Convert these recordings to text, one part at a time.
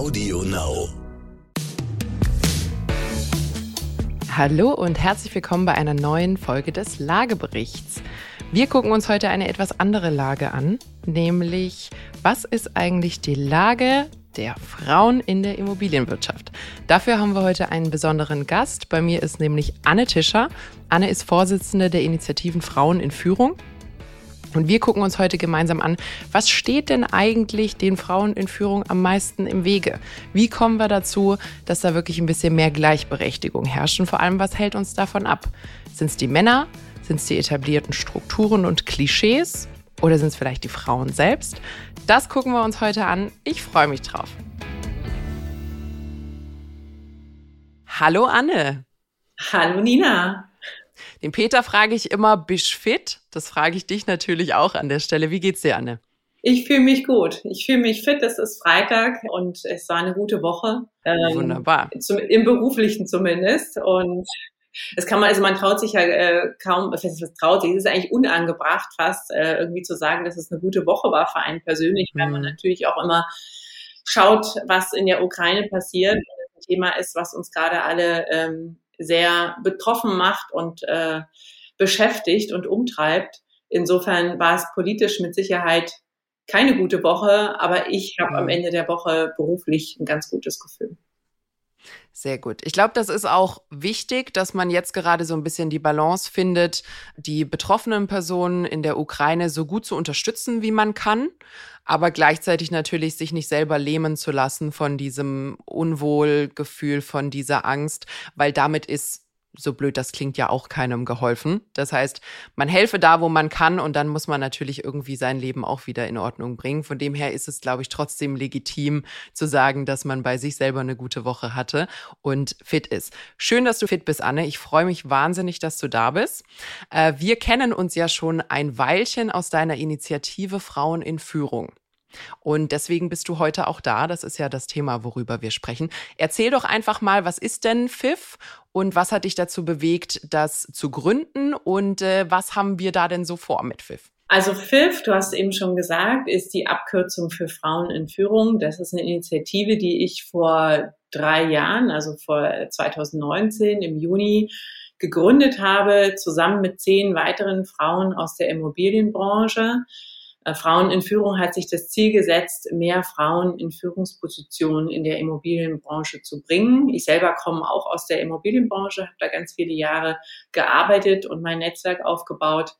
Audio Now. Hallo und herzlich willkommen bei einer neuen Folge des Lageberichts. Wir gucken uns heute eine etwas andere Lage an, nämlich was ist eigentlich die Lage der Frauen in der Immobilienwirtschaft. Dafür haben wir heute einen besonderen Gast. Bei mir ist nämlich Anne Tischer. Anne ist Vorsitzende der Initiativen Frauen in Führung. Und wir gucken uns heute gemeinsam an, was steht denn eigentlich den Frauen in Führung am meisten im Wege? Wie kommen wir dazu, dass da wirklich ein bisschen mehr Gleichberechtigung herrscht? Und vor allem, was hält uns davon ab? Sind es die Männer? Sind es die etablierten Strukturen und Klischees? Oder sind es vielleicht die Frauen selbst? Das gucken wir uns heute an. Ich freue mich drauf. Hallo Anne. Hallo Nina. Den Peter frage ich immer, bist fit? Das frage ich dich natürlich auch an der Stelle. Wie geht's dir, Anne? Ich fühle mich gut. Ich fühle mich fit. Es ist Freitag und es war eine gute Woche. Ähm, Wunderbar. Zum, Im beruflichen zumindest. Und es kann man, also man traut sich ja äh, kaum, was heißt, traut sich, es ist eigentlich unangebracht fast, äh, irgendwie zu sagen, dass es eine gute Woche war für einen persönlich, weil man mhm. natürlich auch immer schaut, was in der Ukraine passiert. Thema ist, was uns gerade alle ähm, sehr betroffen macht und äh, beschäftigt und umtreibt. Insofern war es politisch mit Sicherheit keine gute Woche, aber ich habe am mhm. Ende der Woche beruflich ein ganz gutes Gefühl. Sehr gut. Ich glaube, das ist auch wichtig, dass man jetzt gerade so ein bisschen die Balance findet, die betroffenen Personen in der Ukraine so gut zu unterstützen, wie man kann, aber gleichzeitig natürlich sich nicht selber lähmen zu lassen von diesem Unwohlgefühl, von dieser Angst, weil damit ist so blöd das klingt, ja auch keinem geholfen. Das heißt, man helfe da, wo man kann und dann muss man natürlich irgendwie sein Leben auch wieder in Ordnung bringen. Von dem her ist es, glaube ich, trotzdem legitim zu sagen, dass man bei sich selber eine gute Woche hatte und fit ist. Schön, dass du fit bist, Anne. Ich freue mich wahnsinnig, dass du da bist. Äh, wir kennen uns ja schon ein Weilchen aus deiner Initiative Frauen in Führung. Und deswegen bist du heute auch da. Das ist ja das Thema, worüber wir sprechen. Erzähl doch einfach mal, was ist denn FIF und was hat dich dazu bewegt, das zu gründen und äh, was haben wir da denn so vor mit FIF? Also FIF, du hast eben schon gesagt, ist die Abkürzung für Frauen in Führung. Das ist eine Initiative, die ich vor drei Jahren, also vor 2019 im Juni gegründet habe, zusammen mit zehn weiteren Frauen aus der Immobilienbranche. Äh, Frauen in Führung hat sich das Ziel gesetzt, mehr Frauen in Führungspositionen in der Immobilienbranche zu bringen. Ich selber komme auch aus der Immobilienbranche, habe da ganz viele Jahre gearbeitet und mein Netzwerk aufgebaut.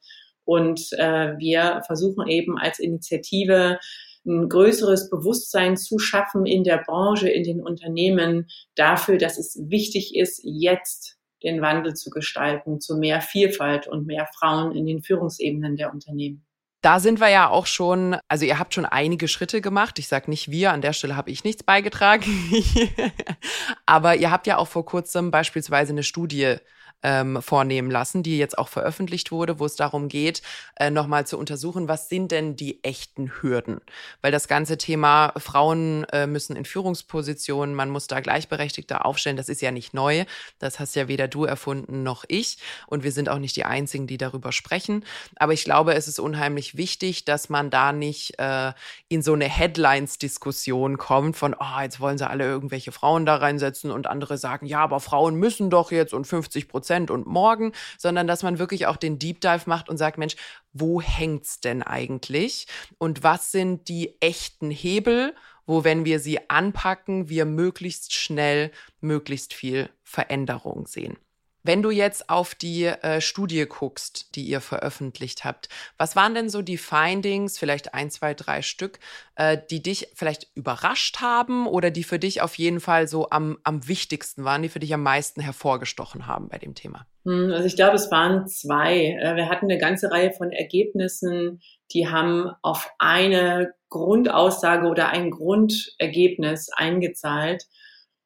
Und äh, wir versuchen eben als Initiative ein größeres Bewusstsein zu schaffen in der Branche, in den Unternehmen dafür, dass es wichtig ist, jetzt den Wandel zu gestalten zu mehr Vielfalt und mehr Frauen in den Führungsebenen der Unternehmen. Da sind wir ja auch schon, also ihr habt schon einige Schritte gemacht. Ich sage nicht wir, an der Stelle habe ich nichts beigetragen. Aber ihr habt ja auch vor kurzem beispielsweise eine Studie ähm, vornehmen lassen, die jetzt auch veröffentlicht wurde, wo es darum geht, äh, nochmal zu untersuchen, was sind denn die echten Hürden? Weil das ganze Thema Frauen äh, müssen in Führungspositionen, man muss da gleichberechtigter aufstellen, das ist ja nicht neu. Das hast ja weder du erfunden noch ich. Und wir sind auch nicht die Einzigen, die darüber sprechen. Aber ich glaube, es ist unheimlich wichtig, dass man da nicht äh, in so eine Headlines-Diskussion kommt von, oh, jetzt wollen sie alle irgendwelche Frauen da reinsetzen und andere sagen, ja, aber Frauen müssen doch jetzt und 50 Prozent Prozent und morgen, sondern dass man wirklich auch den Deep Dive macht und sagt, Mensch, wo hängt's denn eigentlich? Und was sind die echten Hebel, wo, wenn wir sie anpacken, wir möglichst schnell möglichst viel Veränderung sehen? Wenn du jetzt auf die äh, Studie guckst, die ihr veröffentlicht habt, was waren denn so die Findings, vielleicht ein, zwei, drei Stück, äh, die dich vielleicht überrascht haben oder die für dich auf jeden Fall so am, am wichtigsten waren, die für dich am meisten hervorgestochen haben bei dem Thema? Hm, also ich glaube, es waren zwei. Äh, wir hatten eine ganze Reihe von Ergebnissen, die haben auf eine Grundaussage oder ein Grundergebnis eingezahlt.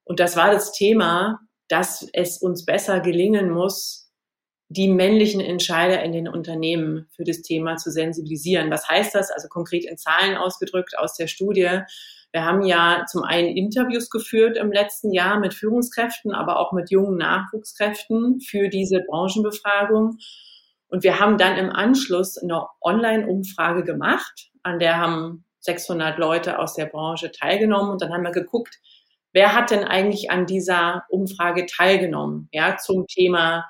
Und das war das Thema, dass es uns besser gelingen muss, die männlichen Entscheider in den Unternehmen für das Thema zu sensibilisieren. Was heißt das? Also konkret in Zahlen ausgedrückt aus der Studie. Wir haben ja zum einen Interviews geführt im letzten Jahr mit Führungskräften, aber auch mit jungen Nachwuchskräften für diese Branchenbefragung. Und wir haben dann im Anschluss eine Online-Umfrage gemacht, an der haben 600 Leute aus der Branche teilgenommen und dann haben wir geguckt, wer hat denn eigentlich an dieser Umfrage teilgenommen, ja, zum Thema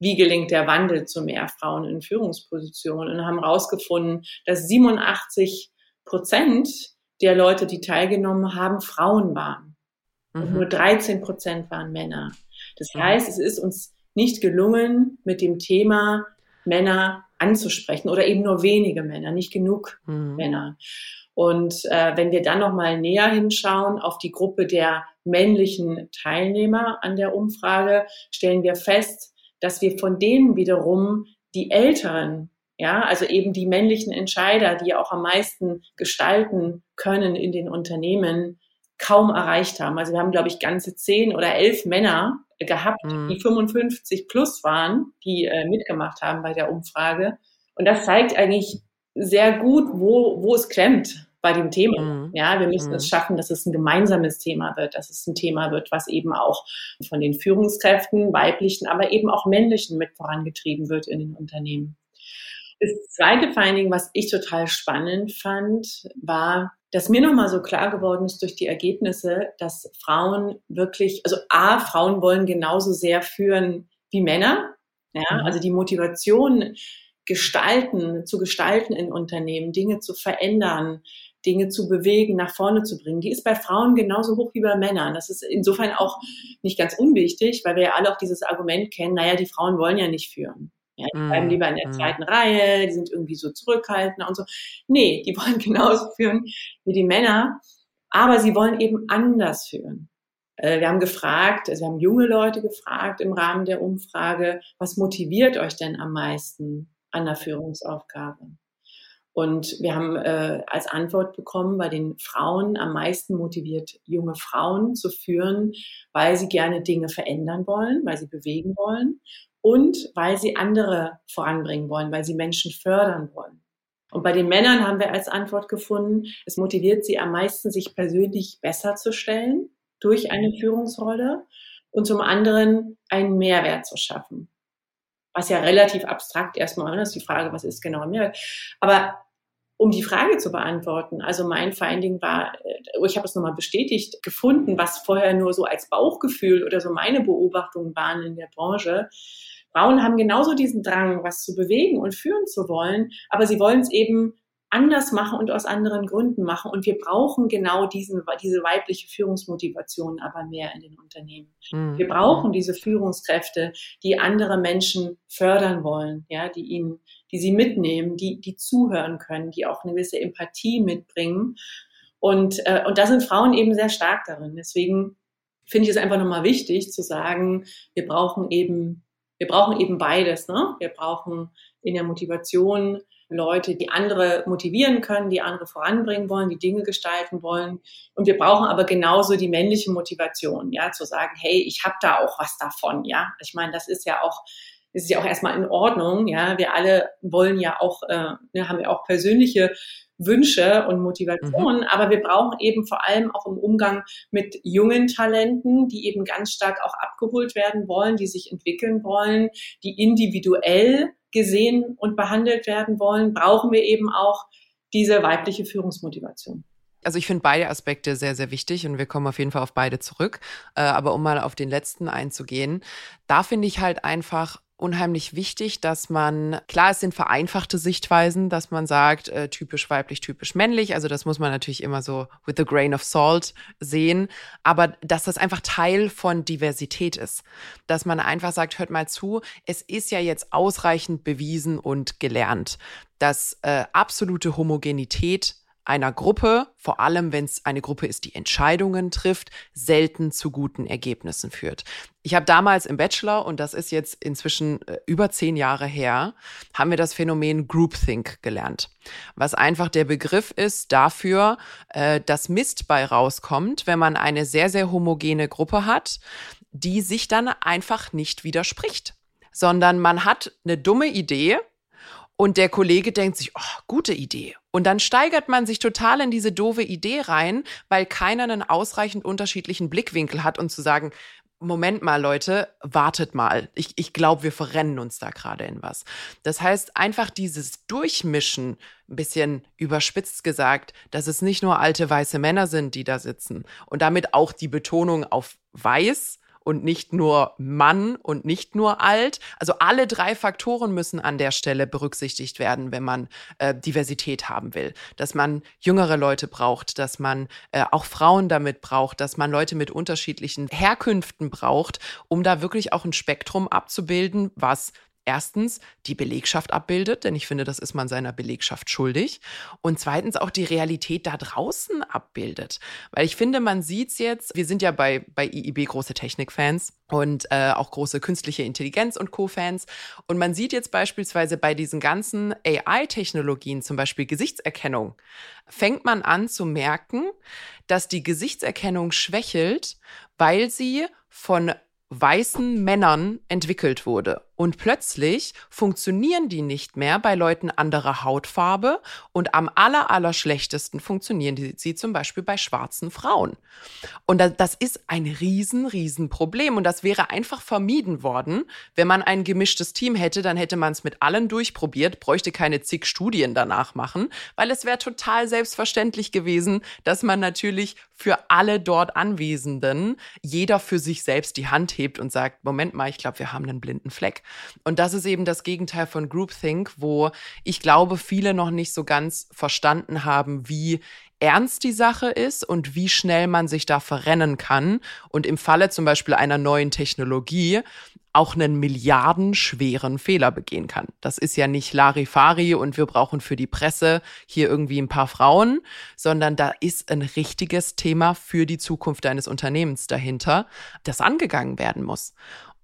wie gelingt der Wandel zu mehr Frauen in Führungspositionen und haben herausgefunden, dass 87 Prozent der Leute, die teilgenommen haben, Frauen waren. Und mhm. nur 13 Prozent waren Männer. Das heißt, es ist uns nicht gelungen, mit dem Thema Männer anzusprechen oder eben nur wenige Männer, nicht genug mhm. Männer. Und äh, wenn wir dann noch mal näher hinschauen auf die Gruppe der männlichen Teilnehmer an der Umfrage, stellen wir fest, dass wir von denen wiederum die Älteren, ja, also eben die männlichen Entscheider, die auch am meisten gestalten können in den Unternehmen, kaum erreicht haben. Also wir haben, glaube ich, ganze zehn oder elf Männer gehabt, mhm. die 55 plus waren, die äh, mitgemacht haben bei der Umfrage. Und das zeigt eigentlich sehr gut, wo, wo es klemmt bei dem Thema. Mhm. Ja, wir müssen mhm. es schaffen, dass es ein gemeinsames Thema wird, dass es ein Thema wird, was eben auch von den Führungskräften, weiblichen, aber eben auch männlichen mit vorangetrieben wird in den Unternehmen. Das zweite Finding, was ich total spannend fand, war, dass mir nochmal so klar geworden ist durch die Ergebnisse, dass Frauen wirklich, also A, Frauen wollen genauso sehr führen wie Männer. Ja, mhm. also die Motivation, gestalten, zu gestalten in Unternehmen, Dinge zu verändern, Dinge zu bewegen, nach vorne zu bringen. Die ist bei Frauen genauso hoch wie bei Männern. Das ist insofern auch nicht ganz unwichtig, weil wir ja alle auch dieses Argument kennen, naja, die Frauen wollen ja nicht führen. Ja, die bleiben mm, lieber in der mm. zweiten Reihe, die sind irgendwie so zurückhaltender und so. Nee, die wollen genauso führen wie die Männer, aber sie wollen eben anders führen. Äh, wir haben gefragt, also wir haben junge Leute gefragt im Rahmen der Umfrage, was motiviert euch denn am meisten an der Führungsaufgabe? Und wir haben äh, als Antwort bekommen, bei den Frauen am meisten motiviert, junge Frauen zu führen, weil sie gerne Dinge verändern wollen, weil sie bewegen wollen und weil sie andere voranbringen wollen, weil sie Menschen fördern wollen. Und bei den Männern haben wir als Antwort gefunden, es motiviert sie am meisten, sich persönlich besser zu stellen durch eine Führungsrolle und zum anderen einen Mehrwert zu schaffen. Was ja relativ abstrakt erstmal ist, die Frage, was ist genau Mehrwert. Aber um die Frage zu beantworten. Also mein Finding war, äh, ich habe es nochmal bestätigt gefunden, was vorher nur so als Bauchgefühl oder so meine Beobachtungen waren in der Branche. Frauen haben genauso diesen Drang, was zu bewegen und führen zu wollen, aber sie wollen es eben anders machen und aus anderen Gründen machen. Und wir brauchen genau diesen, diese weibliche Führungsmotivation aber mehr in den Unternehmen. Mhm. Wir brauchen diese Führungskräfte, die andere Menschen fördern wollen, ja, die ihnen die sie mitnehmen, die, die zuhören können, die auch eine gewisse Empathie mitbringen. Und, äh, und da sind Frauen eben sehr stark darin. Deswegen finde ich es einfach nochmal wichtig zu sagen, wir brauchen eben, wir brauchen eben beides. Ne? Wir brauchen in der Motivation Leute, die andere motivieren können, die andere voranbringen wollen, die Dinge gestalten wollen. Und wir brauchen aber genauso die männliche Motivation, ja, zu sagen, hey, ich habe da auch was davon, ja. Ich meine, das ist ja auch ist ja auch erstmal in Ordnung. Ja, wir alle wollen ja auch, äh, ne, haben ja auch persönliche Wünsche und Motivationen, mhm. aber wir brauchen eben vor allem auch im Umgang mit jungen Talenten, die eben ganz stark auch abgeholt werden wollen, die sich entwickeln wollen, die individuell gesehen und behandelt werden wollen, brauchen wir eben auch diese weibliche Führungsmotivation. Also ich finde beide Aspekte sehr, sehr wichtig und wir kommen auf jeden Fall auf beide zurück. Äh, aber um mal auf den letzten einzugehen, da finde ich halt einfach unheimlich wichtig, dass man, klar, es sind vereinfachte Sichtweisen, dass man sagt, äh, typisch weiblich, typisch männlich. Also das muss man natürlich immer so with a grain of salt sehen. Aber dass das einfach Teil von Diversität ist. Dass man einfach sagt, hört mal zu, es ist ja jetzt ausreichend bewiesen und gelernt, dass äh, absolute Homogenität einer Gruppe, vor allem wenn es eine Gruppe ist, die Entscheidungen trifft, selten zu guten Ergebnissen führt. Ich habe damals im Bachelor, und das ist jetzt inzwischen äh, über zehn Jahre her, haben wir das Phänomen Groupthink gelernt. Was einfach der Begriff ist dafür, äh, dass Mist bei rauskommt, wenn man eine sehr, sehr homogene Gruppe hat, die sich dann einfach nicht widerspricht sondern man hat eine dumme Idee und der Kollege denkt sich, oh, gute Idee. Und dann steigert man sich total in diese doofe Idee rein, weil keiner einen ausreichend unterschiedlichen Blickwinkel hat und zu sagen, Moment mal, Leute, wartet mal. Ich, ich glaube, wir verrennen uns da gerade in was. Das heißt, einfach dieses Durchmischen, ein bisschen überspitzt gesagt, dass es nicht nur alte weiße Männer sind, die da sitzen und damit auch die Betonung auf weiß, und nicht nur Mann und nicht nur alt. Also alle drei Faktoren müssen an der Stelle berücksichtigt werden, wenn man äh, Diversität haben will. Dass man jüngere Leute braucht, dass man äh, auch Frauen damit braucht, dass man Leute mit unterschiedlichen Herkünften braucht, um da wirklich auch ein Spektrum abzubilden, was erstens die Belegschaft abbildet, denn ich finde, das ist man seiner Belegschaft schuldig. Und zweitens auch die Realität da draußen abbildet. Weil ich finde, man sieht es jetzt, wir sind ja bei, bei IIB große Technikfans und äh, auch große künstliche Intelligenz und Co-Fans. Und man sieht jetzt beispielsweise bei diesen ganzen AI-Technologien, zum Beispiel Gesichtserkennung, fängt man an zu merken, dass die Gesichtserkennung schwächelt, weil sie von weißen Männern entwickelt wurde. Und plötzlich funktionieren die nicht mehr bei Leuten anderer Hautfarbe und am aller, aller schlechtesten funktionieren die, sie zum Beispiel bei schwarzen Frauen. Und das ist ein riesen, riesen Problem. Und das wäre einfach vermieden worden, wenn man ein gemischtes Team hätte, dann hätte man es mit allen durchprobiert, bräuchte keine zig Studien danach machen, weil es wäre total selbstverständlich gewesen, dass man natürlich für alle dort Anwesenden jeder für sich selbst die Hand hebt und sagt, Moment mal, ich glaube, wir haben einen blinden Fleck. Und das ist eben das Gegenteil von Groupthink, wo ich glaube, viele noch nicht so ganz verstanden haben, wie ernst die Sache ist und wie schnell man sich da verrennen kann und im Falle zum Beispiel einer neuen Technologie auch einen milliardenschweren Fehler begehen kann. Das ist ja nicht Larifari und wir brauchen für die Presse hier irgendwie ein paar Frauen, sondern da ist ein richtiges Thema für die Zukunft eines Unternehmens dahinter, das angegangen werden muss.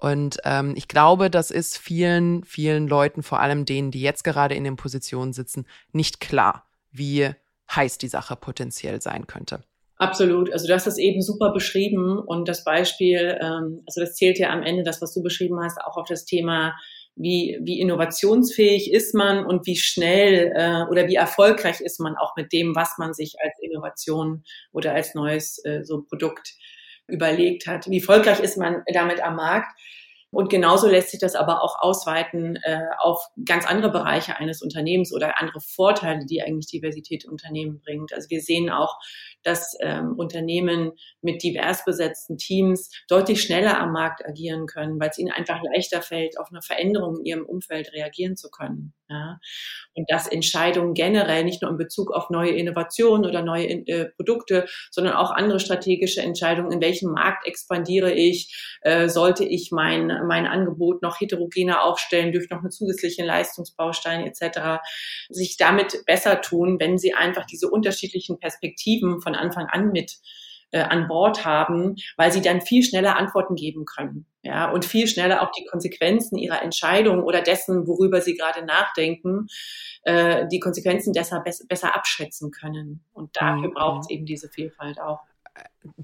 Und ähm, ich glaube, das ist vielen, vielen Leuten, vor allem denen, die jetzt gerade in den Positionen sitzen, nicht klar, wie heiß die Sache potenziell sein könnte. Absolut. Also das eben super beschrieben und das Beispiel, ähm, also das zählt ja am Ende, das, was du beschrieben hast, auch auf das Thema, wie, wie innovationsfähig ist man und wie schnell äh, oder wie erfolgreich ist man auch mit dem, was man sich als Innovation oder als neues äh, so Produkt überlegt hat. Wie erfolgreich ist man damit am Markt? Und genauso lässt sich das aber auch ausweiten äh, auf ganz andere Bereiche eines Unternehmens oder andere Vorteile, die eigentlich Diversität im Unternehmen bringt. Also wir sehen auch, dass ähm, Unternehmen mit divers besetzten Teams deutlich schneller am Markt agieren können, weil es ihnen einfach leichter fällt, auf eine Veränderung in ihrem Umfeld reagieren zu können. Ja? Und dass Entscheidungen generell nicht nur in Bezug auf neue Innovationen oder neue äh, Produkte, sondern auch andere strategische Entscheidungen, in welchem Markt expandiere ich, äh, sollte ich mein, mein Angebot noch heterogener aufstellen durch noch eine zusätzliche Leistungsbausteine etc., sich damit besser tun, wenn sie einfach diese unterschiedlichen Perspektiven von Anfang an mit äh, an Bord haben, weil sie dann viel schneller Antworten geben können. Ja, und viel schneller auch die Konsequenzen ihrer Entscheidung oder dessen, worüber sie gerade nachdenken, äh, die Konsequenzen besser, besser abschätzen können. Und dafür mhm. braucht es eben diese Vielfalt auch.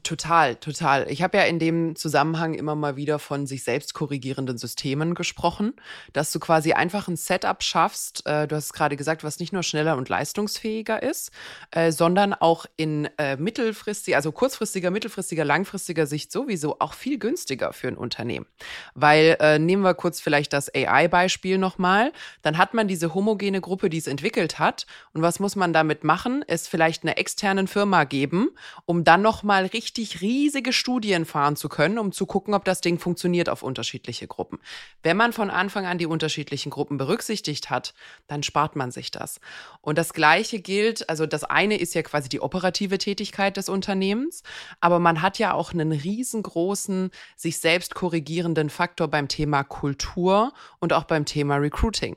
Total, total. Ich habe ja in dem Zusammenhang immer mal wieder von sich selbst korrigierenden Systemen gesprochen, dass du quasi einfach ein Setup schaffst, äh, du hast gerade gesagt, was nicht nur schneller und leistungsfähiger ist, äh, sondern auch in äh, mittelfristiger, also kurzfristiger, mittelfristiger, langfristiger Sicht sowieso auch viel günstiger für ein Unternehmen. Weil äh, nehmen wir kurz vielleicht das AI-Beispiel nochmal, dann hat man diese homogene Gruppe, die es entwickelt hat. Und was muss man damit machen? Es vielleicht einer externen Firma geben, um dann nochmal richtig riesige Studien fahren zu können, um zu gucken, ob das Ding funktioniert auf unterschiedliche Gruppen. Wenn man von Anfang an die unterschiedlichen Gruppen berücksichtigt hat, dann spart man sich das. Und das Gleiche gilt, also das eine ist ja quasi die operative Tätigkeit des Unternehmens, aber man hat ja auch einen riesengroßen, sich selbst korrigierenden Faktor beim Thema Kultur und auch beim Thema Recruiting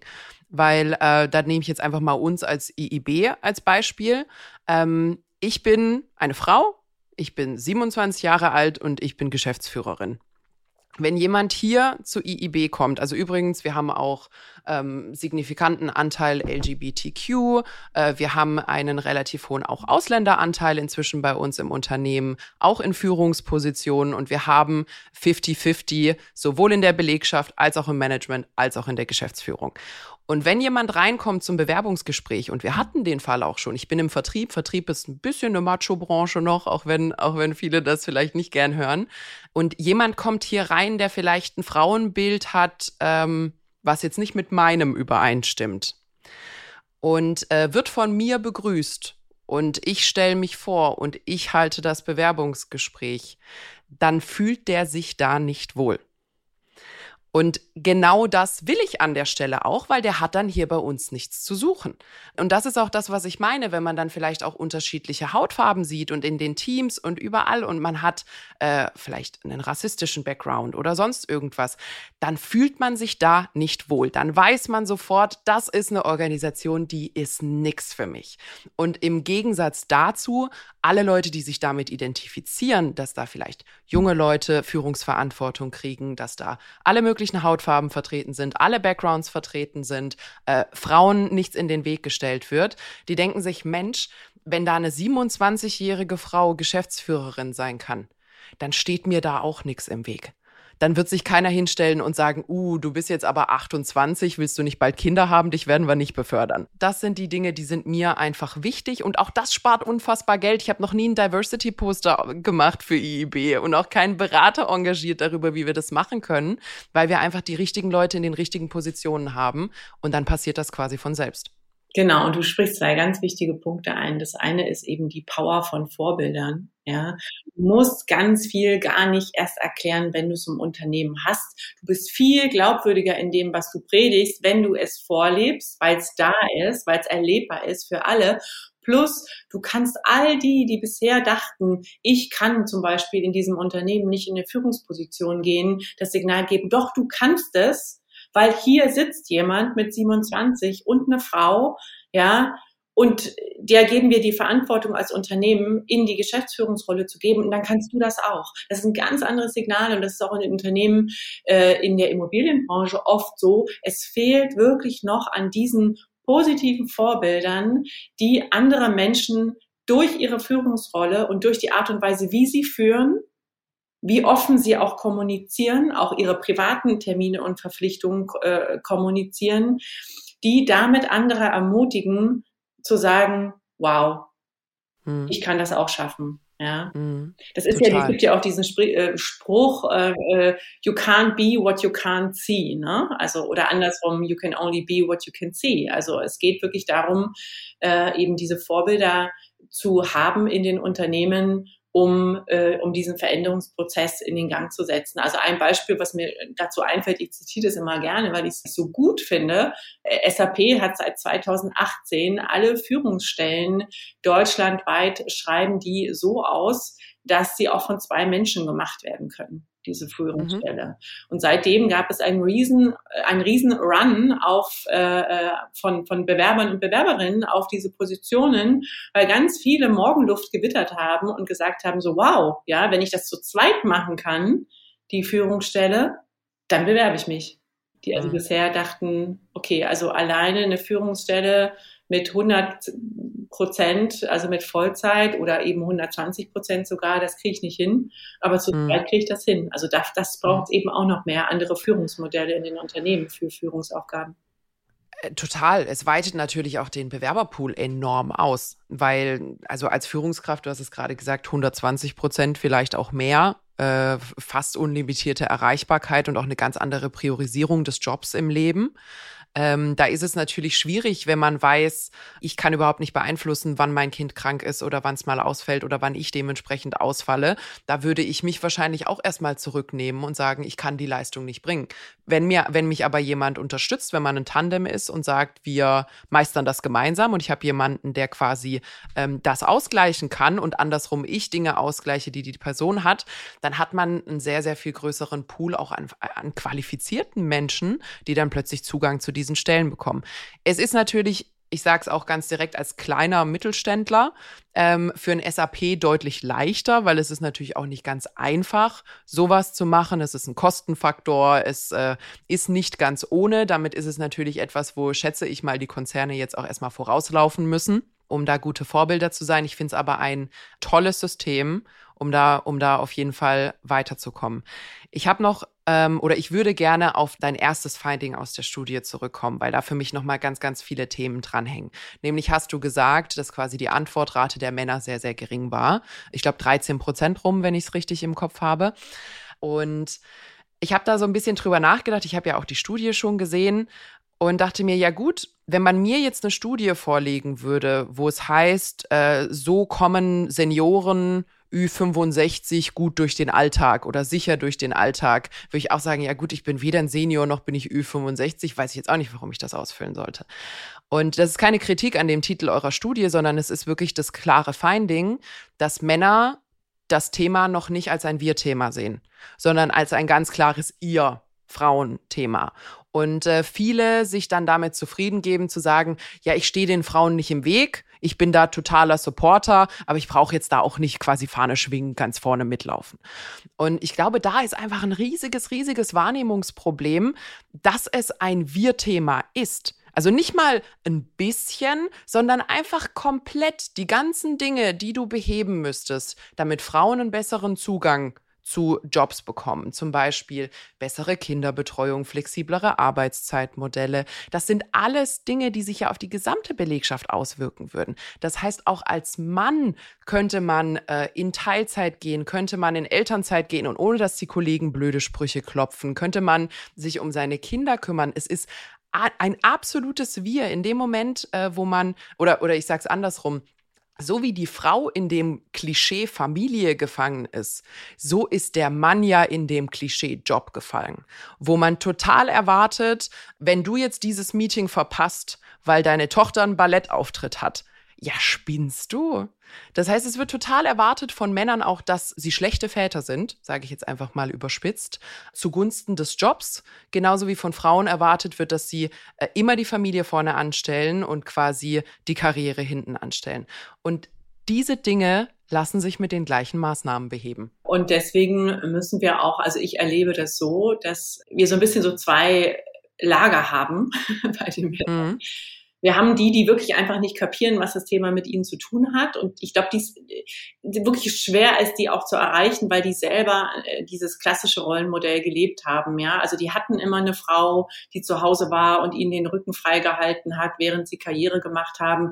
weil äh, da nehme ich jetzt einfach mal uns als IIB als Beispiel. Ähm, ich bin eine Frau, ich bin 27 Jahre alt und ich bin Geschäftsführerin. Wenn jemand hier zu IIB kommt, also übrigens, wir haben auch ähm, signifikanten Anteil LGBTQ. Äh, wir haben einen relativ hohen auch Ausländeranteil inzwischen bei uns im Unternehmen, auch in Führungspositionen. Und wir haben 50-50 sowohl in der Belegschaft als auch im Management als auch in der Geschäftsführung. Und wenn jemand reinkommt zum Bewerbungsgespräch, und wir hatten den Fall auch schon, ich bin im Vertrieb, Vertrieb ist ein bisschen eine Macho-Branche noch, auch wenn, auch wenn viele das vielleicht nicht gern hören. Und jemand kommt hier rein, der vielleicht ein Frauenbild hat, ähm, was jetzt nicht mit meinem übereinstimmt. Und äh, wird von mir begrüßt. Und ich stelle mich vor und ich halte das Bewerbungsgespräch, dann fühlt der sich da nicht wohl. Und genau das will ich an der Stelle auch, weil der hat dann hier bei uns nichts zu suchen. Und das ist auch das, was ich meine, wenn man dann vielleicht auch unterschiedliche Hautfarben sieht und in den Teams und überall und man hat äh, vielleicht einen rassistischen Background oder sonst irgendwas, dann fühlt man sich da nicht wohl. Dann weiß man sofort, das ist eine Organisation, die ist nix für mich. Und im Gegensatz dazu, alle Leute, die sich damit identifizieren, dass da vielleicht junge Leute Führungsverantwortung kriegen, dass da alle möglichen möglichen Hautfarben vertreten sind, alle Backgrounds vertreten sind, äh, Frauen nichts in den Weg gestellt wird. Die denken sich, Mensch, wenn da eine 27-jährige Frau Geschäftsführerin sein kann, dann steht mir da auch nichts im Weg dann wird sich keiner hinstellen und sagen, uh, du bist jetzt aber 28, willst du nicht bald Kinder haben, dich werden wir nicht befördern. Das sind die Dinge, die sind mir einfach wichtig und auch das spart unfassbar Geld. Ich habe noch nie einen Diversity-Poster gemacht für IIB und auch keinen Berater engagiert darüber, wie wir das machen können, weil wir einfach die richtigen Leute in den richtigen Positionen haben und dann passiert das quasi von selbst. Genau, und du sprichst zwei ganz wichtige Punkte ein. Das eine ist eben die Power von Vorbildern. Ja, du musst ganz viel gar nicht erst erklären, wenn du es im Unternehmen hast. Du bist viel glaubwürdiger in dem, was du predigst, wenn du es vorlebst, weil es da ist, weil es erlebbar ist für alle. Plus, du kannst all die, die bisher dachten, ich kann zum Beispiel in diesem Unternehmen nicht in eine Führungsposition gehen, das Signal geben, doch, du kannst es, weil hier sitzt jemand mit 27 und eine Frau, ja, und der geben wir die Verantwortung als Unternehmen in die Geschäftsführungsrolle zu geben und dann kannst du das auch. Das ist ein ganz anderes Signal und das ist auch in den Unternehmen äh, in der Immobilienbranche oft so. Es fehlt wirklich noch an diesen positiven Vorbildern, die andere Menschen durch ihre Führungsrolle und durch die Art und Weise, wie sie führen, wie offen sie auch kommunizieren, auch ihre privaten Termine und Verpflichtungen äh, kommunizieren, die damit andere ermutigen zu sagen, wow, hm. ich kann das auch schaffen. Ja, hm. das ist Total. ja, es gibt ja auch diesen Spr äh, Spruch, äh, äh, you can't be what you can't see, ne? Also oder andersrum, you can only be what you can see. Also es geht wirklich darum, äh, eben diese Vorbilder zu haben in den Unternehmen um, äh, um diesen Veränderungsprozess in den Gang zu setzen. Also ein Beispiel, was mir dazu einfällt, ich zitiere das immer gerne, weil ich es so gut finde. Äh, SAP hat seit 2018 alle Führungsstellen deutschlandweit schreiben die so aus, dass sie auch von zwei Menschen gemacht werden können diese Führungsstelle. Mhm. Und seitdem gab es einen riesen, einen riesen Run auf, äh, äh, von, von Bewerbern und Bewerberinnen auf diese Positionen, weil ganz viele Morgenluft gewittert haben und gesagt haben, so wow, ja, wenn ich das zu zweit machen kann, die Führungsstelle, dann bewerbe ich mich. Die also mhm. bisher dachten, okay, also alleine eine Führungsstelle mit 100 Prozent, also mit Vollzeit oder eben 120 Prozent sogar, das kriege ich nicht hin. Aber zu mhm. zweit kriege ich das hin. Also das, das braucht mhm. eben auch noch mehr andere Führungsmodelle in den Unternehmen für Führungsaufgaben. Äh, total. Es weitet natürlich auch den Bewerberpool enorm aus, weil, also als Führungskraft, du hast es gerade gesagt, 120 Prozent, vielleicht auch mehr, äh, fast unlimitierte Erreichbarkeit und auch eine ganz andere Priorisierung des Jobs im Leben. Ähm, da ist es natürlich schwierig, wenn man weiß, ich kann überhaupt nicht beeinflussen, wann mein Kind krank ist oder wann es mal ausfällt oder wann ich dementsprechend ausfalle. Da würde ich mich wahrscheinlich auch erstmal zurücknehmen und sagen, ich kann die Leistung nicht bringen. Wenn mir, wenn mich aber jemand unterstützt, wenn man ein Tandem ist und sagt, wir meistern das gemeinsam und ich habe jemanden, der quasi ähm, das ausgleichen kann und andersrum ich Dinge ausgleiche, die die Person hat, dann hat man einen sehr, sehr viel größeren Pool auch an, an qualifizierten Menschen, die dann plötzlich Zugang zu diesen diesen Stellen bekommen. Es ist natürlich ich sage es auch ganz direkt als kleiner Mittelständler, ähm, für ein SAP deutlich leichter, weil es ist natürlich auch nicht ganz einfach, sowas zu machen. Es ist ein Kostenfaktor, es äh, ist nicht ganz ohne. Damit ist es natürlich etwas, wo, schätze ich mal, die Konzerne jetzt auch erstmal vorauslaufen müssen, um da gute Vorbilder zu sein. Ich finde es aber ein tolles System, um da, um da auf jeden Fall weiterzukommen. Ich habe noch ähm, oder ich würde gerne auf dein erstes Finding aus der Studie zurückkommen, weil da für mich nochmal ganz, ganz viele Themen dranhängen. Nämlich hast du gesagt, dass quasi die Antwortrate der Männer sehr, sehr gering war. Ich glaube 13 Prozent rum, wenn ich es richtig im Kopf habe. Und ich habe da so ein bisschen drüber nachgedacht. Ich habe ja auch die Studie schon gesehen und dachte mir, ja gut, wenn man mir jetzt eine Studie vorlegen würde, wo es heißt, äh, so kommen Senioren Ü65 gut durch den Alltag oder sicher durch den Alltag, würde ich auch sagen, ja gut, ich bin weder ein Senior noch bin ich Ü65, weiß ich jetzt auch nicht, warum ich das ausfüllen sollte. Und das ist keine Kritik an dem Titel eurer Studie, sondern es ist wirklich das klare Finding, dass Männer das Thema noch nicht als ein Wir-Thema sehen, sondern als ein ganz klares Ihr Frauenthema. Und äh, viele sich dann damit zufrieden geben, zu sagen, ja, ich stehe den Frauen nicht im Weg, ich bin da totaler Supporter, aber ich brauche jetzt da auch nicht quasi Fahne schwingen, ganz vorne mitlaufen. Und ich glaube, da ist einfach ein riesiges, riesiges Wahrnehmungsproblem, dass es ein Wir-Thema ist. Also nicht mal ein bisschen, sondern einfach komplett die ganzen Dinge, die du beheben müsstest, damit Frauen einen besseren Zugang zu Jobs bekommen. Zum Beispiel bessere Kinderbetreuung, flexiblere Arbeitszeitmodelle. Das sind alles Dinge, die sich ja auf die gesamte Belegschaft auswirken würden. Das heißt, auch als Mann könnte man äh, in Teilzeit gehen, könnte man in Elternzeit gehen und ohne dass die Kollegen blöde Sprüche klopfen, könnte man sich um seine Kinder kümmern. Es ist ein absolutes Wir in dem Moment, äh, wo man, oder, oder ich sag's andersrum, so wie die Frau in dem Klischee Familie gefangen ist, so ist der Mann ja in dem Klischee Job gefangen, wo man total erwartet, wenn du jetzt dieses Meeting verpasst, weil deine Tochter einen Ballettauftritt hat, ja, spinnst du? Das heißt, es wird total erwartet von Männern auch, dass sie schlechte Väter sind, sage ich jetzt einfach mal überspitzt, zugunsten des Jobs, genauso wie von Frauen erwartet wird, dass sie äh, immer die Familie vorne anstellen und quasi die Karriere hinten anstellen. Und diese Dinge lassen sich mit den gleichen Maßnahmen beheben. Und deswegen müssen wir auch, also ich erlebe das so, dass wir so ein bisschen so zwei Lager haben bei den Männern. Mhm wir haben die, die wirklich einfach nicht kapieren, was das Thema mit ihnen zu tun hat. Und ich glaube, die ist wirklich schwer ist, die auch zu erreichen, weil die selber äh, dieses klassische Rollenmodell gelebt haben. Ja, also die hatten immer eine Frau, die zu Hause war und ihnen den Rücken freigehalten hat, während sie Karriere gemacht haben.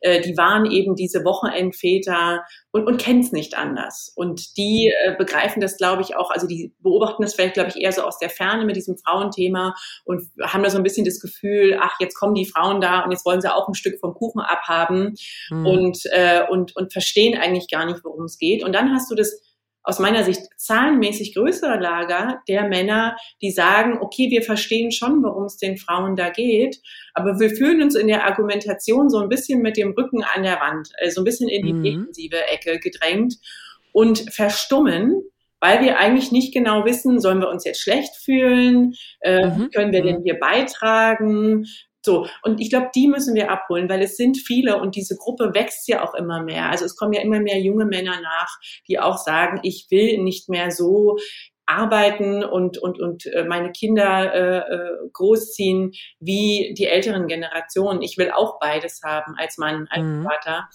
Äh, die waren eben diese Wochenendväter und, und kennen es nicht anders. Und die äh, begreifen das, glaube ich, auch, also die beobachten das vielleicht, glaube ich, eher so aus der Ferne mit diesem Frauenthema und haben da so ein bisschen das Gefühl, ach, jetzt kommen die Frauen da und jetzt wollen sie auch ein Stück vom Kuchen abhaben mhm. und, äh, und, und verstehen eigentlich gar nicht, worum es geht. Und dann hast du das aus meiner Sicht zahlenmäßig größere Lager der Männer, die sagen, okay, wir verstehen schon, worum es den Frauen da geht, aber wir fühlen uns in der Argumentation so ein bisschen mit dem Rücken an der Wand, also ein bisschen in die mhm. defensive Ecke gedrängt und verstummen, weil wir eigentlich nicht genau wissen, sollen wir uns jetzt schlecht fühlen, äh, mhm. können wir denn mhm. hier beitragen, so, und ich glaube, die müssen wir abholen, weil es sind viele und diese Gruppe wächst ja auch immer mehr. Also es kommen ja immer mehr junge Männer nach, die auch sagen, ich will nicht mehr so arbeiten und, und, und äh, meine Kinder äh, äh, großziehen wie die älteren Generationen. Ich will auch beides haben als Mann, als mhm. Vater.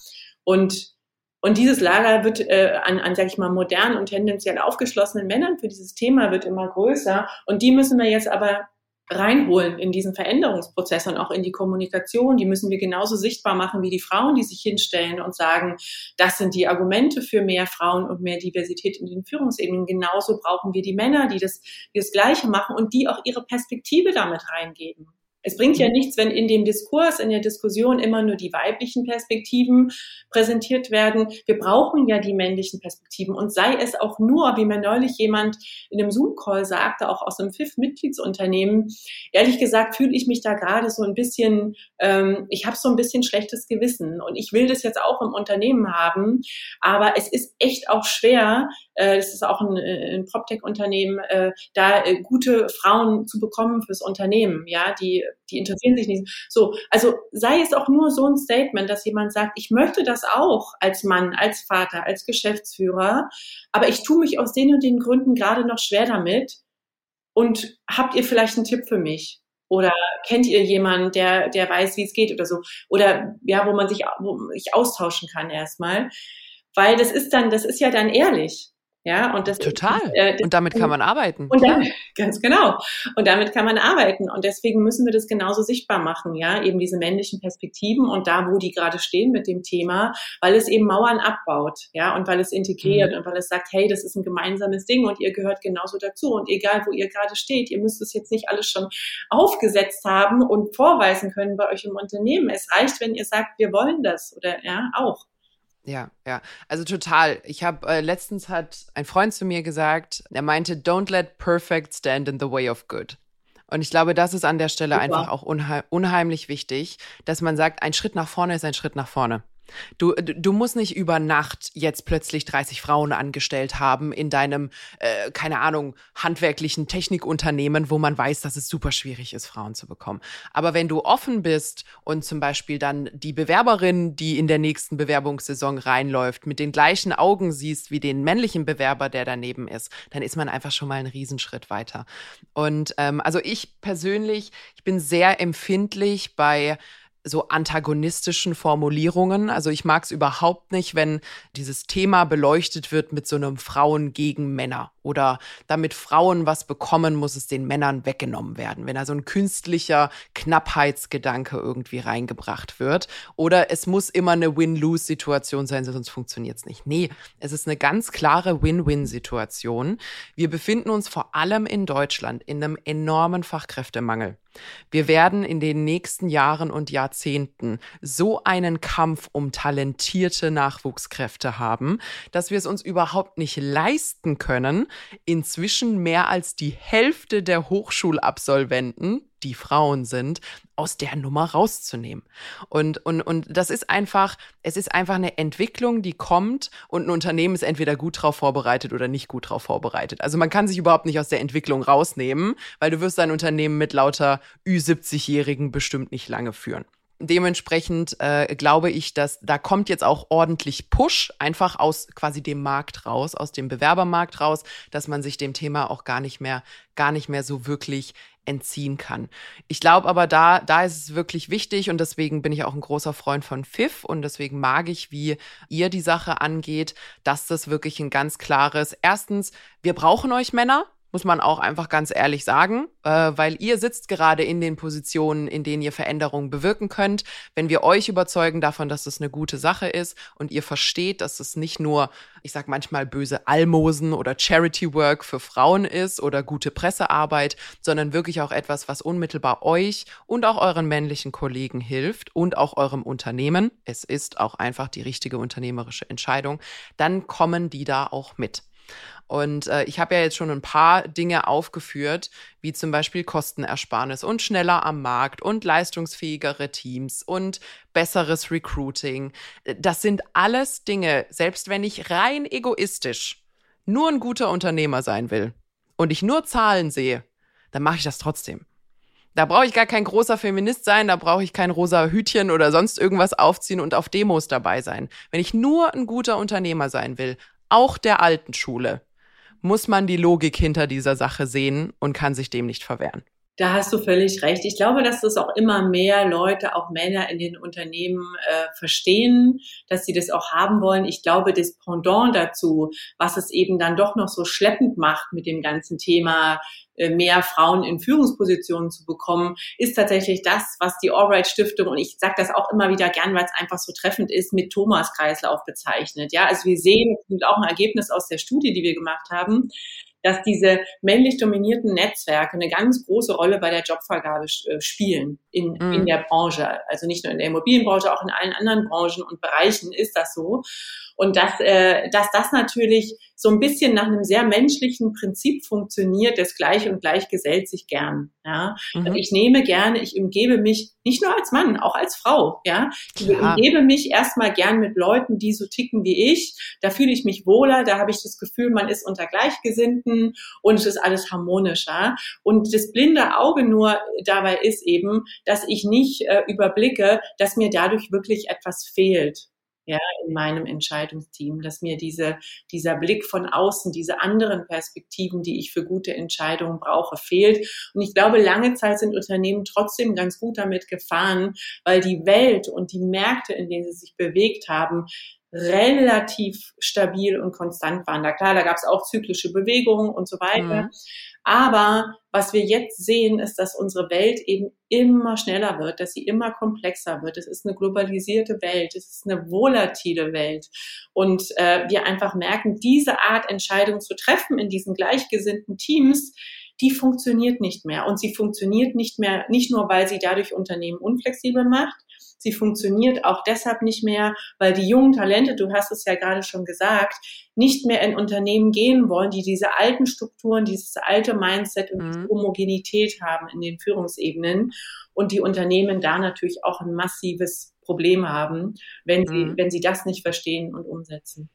Und und dieses Lager wird äh, an, an, sag ich mal, modernen und tendenziell aufgeschlossenen Männern für dieses Thema wird immer größer. Und die müssen wir jetzt aber reinholen in diesen Veränderungsprozess und auch in die Kommunikation. Die müssen wir genauso sichtbar machen wie die Frauen, die sich hinstellen und sagen, das sind die Argumente für mehr Frauen und mehr Diversität in den Führungsebenen. Genauso brauchen wir die Männer, die das, die das Gleiche machen und die auch ihre Perspektive damit reingeben. Es bringt ja mhm. nichts, wenn in dem Diskurs, in der Diskussion immer nur die weiblichen Perspektiven präsentiert werden. Wir brauchen ja die männlichen Perspektiven und sei es auch nur, wie mir neulich jemand in einem Zoom-Call sagte, auch aus einem FIF-Mitgliedsunternehmen. Ehrlich gesagt fühle ich mich da gerade so ein bisschen, ähm, ich habe so ein bisschen schlechtes Gewissen und ich will das jetzt auch im Unternehmen haben, aber es ist echt auch schwer, äh, das ist auch ein, äh, ein PropTech-Unternehmen, äh, da äh, gute Frauen zu bekommen fürs Unternehmen, ja, die, die interessieren sich nicht. So, also sei es auch nur so ein Statement, dass jemand sagt, ich möchte das auch als Mann, als Vater, als Geschäftsführer, aber ich tue mich aus den und den Gründen gerade noch schwer damit. Und habt ihr vielleicht einen Tipp für mich? Oder kennt ihr jemanden, der, der weiß, wie es geht oder so? Oder ja, wo man sich, wo ich austauschen kann erstmal. Weil das ist dann, das ist ja dann ehrlich. Ja, und das total. Äh, das, und damit kann man arbeiten. Und dann, ganz genau. Und damit kann man arbeiten. Und deswegen müssen wir das genauso sichtbar machen, ja, eben diese männlichen Perspektiven und da, wo die gerade stehen mit dem Thema, weil es eben Mauern abbaut, ja, und weil es integriert mhm. und weil es sagt, hey, das ist ein gemeinsames Ding und ihr gehört genauso dazu. Und egal, wo ihr gerade steht, ihr müsst es jetzt nicht alles schon aufgesetzt haben und vorweisen können bei euch im Unternehmen. Es reicht, wenn ihr sagt, wir wollen das oder ja, auch. Ja, ja, also total. Ich habe äh, letztens hat ein Freund zu mir gesagt, er meinte, don't let perfect stand in the way of good. Und ich glaube, das ist an der Stelle Super. einfach auch unheim unheimlich wichtig, dass man sagt, ein Schritt nach vorne ist ein Schritt nach vorne. Du, du musst nicht über Nacht jetzt plötzlich 30 Frauen angestellt haben in deinem, äh, keine Ahnung, handwerklichen Technikunternehmen, wo man weiß, dass es super schwierig ist, Frauen zu bekommen. Aber wenn du offen bist und zum Beispiel dann die Bewerberin, die in der nächsten Bewerbungssaison reinläuft, mit den gleichen Augen siehst wie den männlichen Bewerber, der daneben ist, dann ist man einfach schon mal einen Riesenschritt weiter. Und ähm, also ich persönlich, ich bin sehr empfindlich bei so antagonistischen Formulierungen. Also ich mag es überhaupt nicht, wenn dieses Thema beleuchtet wird mit so einem Frauen gegen Männer oder damit Frauen was bekommen, muss es den Männern weggenommen werden. Wenn da so ein künstlicher Knappheitsgedanke irgendwie reingebracht wird oder es muss immer eine Win-Lose-Situation sein, sonst funktioniert es nicht. Nee, es ist eine ganz klare Win-Win-Situation. Wir befinden uns vor allem in Deutschland in einem enormen Fachkräftemangel. Wir werden in den nächsten Jahren und Jahrzehnten so einen Kampf um talentierte Nachwuchskräfte haben, dass wir es uns überhaupt nicht leisten können, inzwischen mehr als die Hälfte der Hochschulabsolventen die Frauen sind, aus der Nummer rauszunehmen. Und, und, und das ist einfach, es ist einfach eine Entwicklung, die kommt und ein Unternehmen ist entweder gut drauf vorbereitet oder nicht gut drauf vorbereitet. Also man kann sich überhaupt nicht aus der Entwicklung rausnehmen, weil du wirst dein Unternehmen mit lauter Ü70-Jährigen bestimmt nicht lange führen. Dementsprechend äh, glaube ich, dass da kommt jetzt auch ordentlich Push, einfach aus quasi dem Markt raus, aus dem Bewerbermarkt raus, dass man sich dem Thema auch gar nicht mehr, gar nicht mehr so wirklich entziehen kann. Ich glaube aber, da, da ist es wirklich wichtig und deswegen bin ich auch ein großer Freund von Pfiff und deswegen mag ich, wie ihr die Sache angeht, dass das wirklich ein ganz klares, erstens, wir brauchen euch Männer, muss man auch einfach ganz ehrlich sagen, äh, weil ihr sitzt gerade in den Positionen, in denen ihr Veränderungen bewirken könnt. Wenn wir euch überzeugen davon, dass es eine gute Sache ist und ihr versteht, dass es nicht nur, ich sag manchmal böse Almosen oder Charity Work für Frauen ist oder gute Pressearbeit, sondern wirklich auch etwas, was unmittelbar euch und auch euren männlichen Kollegen hilft und auch eurem Unternehmen. Es ist auch einfach die richtige unternehmerische Entscheidung. Dann kommen die da auch mit. Und äh, ich habe ja jetzt schon ein paar Dinge aufgeführt, wie zum Beispiel Kostenersparnis und schneller am Markt und leistungsfähigere Teams und besseres Recruiting. Das sind alles Dinge, selbst wenn ich rein egoistisch nur ein guter Unternehmer sein will und ich nur Zahlen sehe, dann mache ich das trotzdem. Da brauche ich gar kein großer Feminist sein, da brauche ich kein rosa Hütchen oder sonst irgendwas aufziehen und auf Demos dabei sein. Wenn ich nur ein guter Unternehmer sein will, auch der alten Schule, muss man die Logik hinter dieser Sache sehen und kann sich dem nicht verwehren. Da hast du völlig recht. Ich glaube, dass das auch immer mehr Leute, auch Männer in den Unternehmen äh, verstehen, dass sie das auch haben wollen. Ich glaube, das Pendant dazu, was es eben dann doch noch so schleppend macht mit dem ganzen Thema mehr Frauen in Führungspositionen zu bekommen, ist tatsächlich das, was die Albright Stiftung, und ich sage das auch immer wieder gern, weil es einfach so treffend ist, mit Thomas Kreislauf bezeichnet. Ja, also wir sehen, das ist auch ein Ergebnis aus der Studie, die wir gemacht haben, dass diese männlich dominierten Netzwerke eine ganz große Rolle bei der Jobvergabe äh, spielen in, mm. in der Branche. Also nicht nur in der Immobilienbranche, auch in allen anderen Branchen und Bereichen ist das so. Und dass, äh, dass das natürlich so ein bisschen nach einem sehr menschlichen Prinzip funktioniert, das Gleich und Gleich gesellt sich gern. Ja? Mhm. Also ich nehme gerne, ich umgebe mich nicht nur als Mann, auch als Frau. Ja? Ich Klar. umgebe mich erstmal gern mit Leuten, die so ticken wie ich. Da fühle ich mich wohler, da habe ich das Gefühl, man ist unter Gleichgesinnten und es ist alles harmonischer. Und das blinde Auge nur dabei ist eben, dass ich nicht äh, überblicke, dass mir dadurch wirklich etwas fehlt ja, in meinem Entscheidungsteam, dass mir diese, dieser Blick von außen, diese anderen Perspektiven, die ich für gute Entscheidungen brauche, fehlt. Und ich glaube, lange Zeit sind Unternehmen trotzdem ganz gut damit gefahren, weil die Welt und die Märkte, in denen sie sich bewegt haben, relativ stabil und konstant waren. Da klar, da gab es auch zyklische Bewegungen und so weiter. Mhm. Aber was wir jetzt sehen, ist, dass unsere Welt eben immer schneller wird, dass sie immer komplexer wird. Es ist eine globalisierte Welt, es ist eine volatile Welt. Und äh, wir einfach merken, diese Art Entscheidung zu treffen in diesen gleichgesinnten Teams, die funktioniert nicht mehr. Und sie funktioniert nicht mehr, nicht nur, weil sie dadurch Unternehmen unflexibel macht, Sie funktioniert auch deshalb nicht mehr, weil die jungen Talente, du hast es ja gerade schon gesagt, nicht mehr in Unternehmen gehen wollen, die diese alten Strukturen, dieses alte Mindset und diese mhm. Homogenität haben in den Führungsebenen und die Unternehmen da natürlich auch ein massives Problem haben, wenn sie, mhm. wenn sie das nicht verstehen und umsetzen.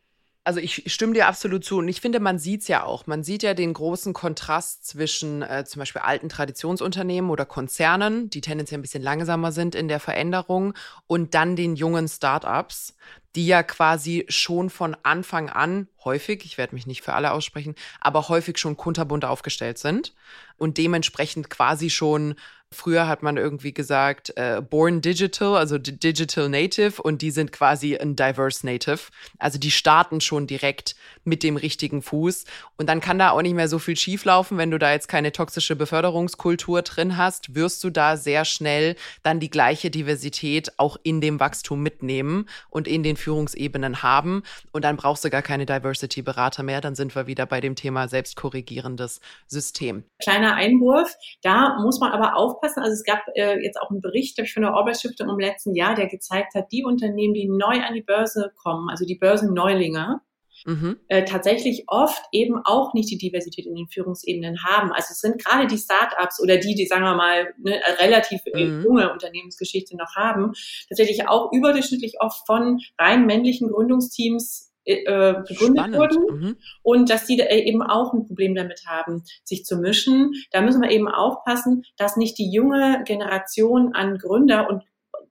Also ich stimme dir absolut zu. Und ich finde, man sieht es ja auch. Man sieht ja den großen Kontrast zwischen äh, zum Beispiel alten Traditionsunternehmen oder Konzernen, die tendenziell ein bisschen langsamer sind in der Veränderung, und dann den jungen Startups, die ja quasi schon von Anfang an häufig, ich werde mich nicht für alle aussprechen, aber häufig schon kunterbunt aufgestellt sind und dementsprechend quasi schon Früher hat man irgendwie gesagt, äh, born digital, also digital native, und die sind quasi ein diverse native. Also die starten schon direkt mit dem richtigen Fuß. Und dann kann da auch nicht mehr so viel schieflaufen, wenn du da jetzt keine toxische Beförderungskultur drin hast, wirst du da sehr schnell dann die gleiche Diversität auch in dem Wachstum mitnehmen und in den Führungsebenen haben. Und dann brauchst du gar keine Diversity-Berater mehr. Dann sind wir wieder bei dem Thema selbstkorrigierendes System. Kleiner Einwurf. Da muss man aber aufpassen, aufpassen. Also es gab äh, jetzt auch einen Bericht ich, von der Orbit Stiftung im letzten Jahr, der gezeigt hat, die Unternehmen, die neu an die Börse kommen, also die Börsenneulinge, Mhm. Äh, tatsächlich oft eben auch nicht die Diversität in den Führungsebenen haben. Also es sind gerade die Startups oder die, die sagen wir mal ne, relativ mhm. junge Unternehmensgeschichte noch haben, tatsächlich auch überdurchschnittlich oft von rein männlichen Gründungsteams äh, Spannend. wurden mhm. und dass die eben auch ein Problem damit haben, sich zu mischen. Da müssen wir eben aufpassen, dass nicht die junge Generation an Gründer und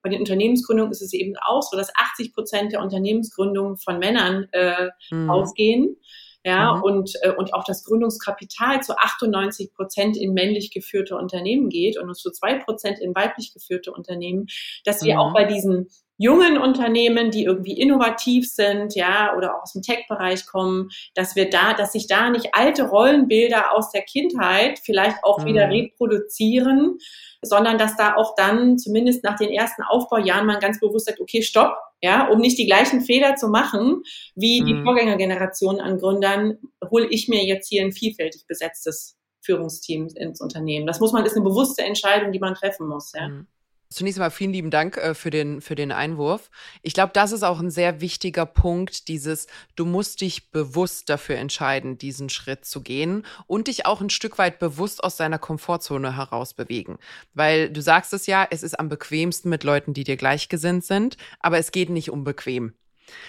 bei den Unternehmensgründungen ist es eben auch so, dass 80 Prozent der Unternehmensgründungen von Männern äh, mhm. ausgehen. Ja, mhm. und, äh, und auch das Gründungskapital zu 98 Prozent in männlich geführte Unternehmen geht und nur zu zwei Prozent in weiblich geführte Unternehmen, dass wir mhm. auch bei diesen jungen Unternehmen, die irgendwie innovativ sind, ja, oder auch aus dem Tech-Bereich kommen, dass wir da, dass sich da nicht alte Rollenbilder aus der Kindheit vielleicht auch mhm. wieder reproduzieren, sondern dass da auch dann zumindest nach den ersten Aufbaujahren man ganz bewusst sagt, okay, stopp, ja, um nicht die gleichen Fehler zu machen wie mhm. die Vorgängergeneration an Gründern, hole ich mir jetzt hier ein vielfältig besetztes Führungsteam ins Unternehmen. Das muss man, ist eine bewusste Entscheidung, die man treffen muss, ja. Mhm. Zunächst einmal vielen lieben Dank äh, für, den, für den Einwurf. Ich glaube, das ist auch ein sehr wichtiger Punkt, dieses, du musst dich bewusst dafür entscheiden, diesen Schritt zu gehen und dich auch ein Stück weit bewusst aus deiner Komfortzone heraus bewegen. Weil du sagst es ja, es ist am bequemsten mit Leuten, die dir gleichgesinnt sind, aber es geht nicht um bequem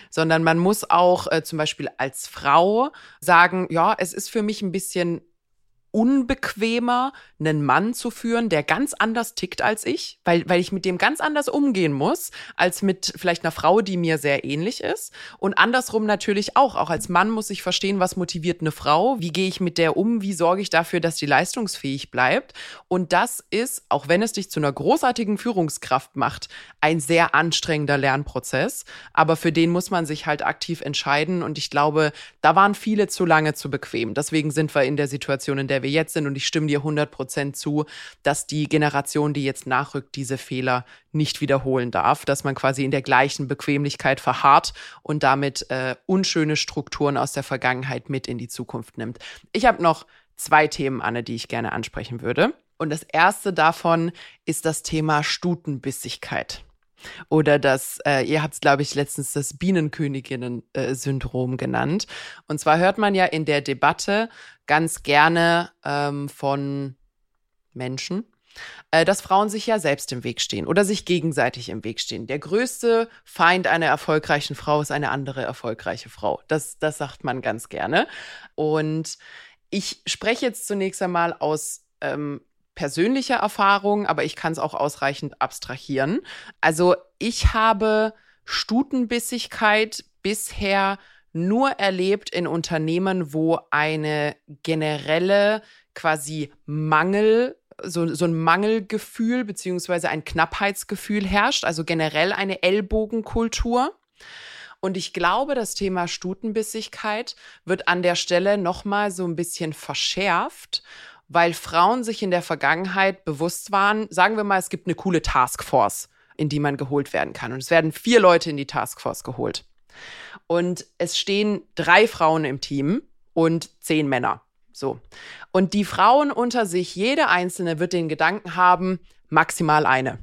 sondern man muss auch äh, zum Beispiel als Frau sagen, ja, es ist für mich ein bisschen unbequemer, einen Mann zu führen, der ganz anders tickt als ich, weil, weil ich mit dem ganz anders umgehen muss, als mit vielleicht einer Frau, die mir sehr ähnlich ist. Und andersrum natürlich auch. Auch als Mann muss ich verstehen, was motiviert eine Frau, wie gehe ich mit der um, wie sorge ich dafür, dass die leistungsfähig bleibt. Und das ist, auch wenn es dich zu einer großartigen Führungskraft macht, ein sehr anstrengender Lernprozess. Aber für den muss man sich halt aktiv entscheiden. Und ich glaube, da waren viele zu lange zu bequem. Deswegen sind wir in der Situation, in der wir jetzt sind. Und ich stimme dir 100 Prozent zu, dass die Generation, die jetzt nachrückt, diese Fehler nicht wiederholen darf, dass man quasi in der gleichen Bequemlichkeit verharrt und damit äh, unschöne Strukturen aus der Vergangenheit mit in die Zukunft nimmt. Ich habe noch zwei Themen, Anne, die ich gerne ansprechen würde. Und das erste davon ist das Thema Stutenbissigkeit. Oder das, äh, ihr habt es, glaube ich, letztens das Bienenköniginnen-Syndrom genannt. Und zwar hört man ja in der Debatte ganz gerne ähm, von Menschen, äh, dass Frauen sich ja selbst im Weg stehen oder sich gegenseitig im Weg stehen. Der größte Feind einer erfolgreichen Frau ist eine andere erfolgreiche Frau. Das, das sagt man ganz gerne. Und ich spreche jetzt zunächst einmal aus ähm, persönlicher Erfahrung, aber ich kann es auch ausreichend abstrahieren. Also ich habe Stutenbissigkeit bisher nur erlebt in Unternehmen, wo eine generelle quasi Mangel so, so ein Mangelgefühl beziehungsweise ein Knappheitsgefühl herrscht, also generell eine Ellbogenkultur. Und ich glaube, das Thema Stutenbissigkeit wird an der Stelle nochmal so ein bisschen verschärft weil Frauen sich in der Vergangenheit bewusst waren, sagen wir mal, es gibt eine coole Taskforce, in die man geholt werden kann. Und es werden vier Leute in die Taskforce geholt. Und es stehen drei Frauen im Team und zehn Männer. So. Und die Frauen unter sich, jede einzelne wird den Gedanken haben, maximal eine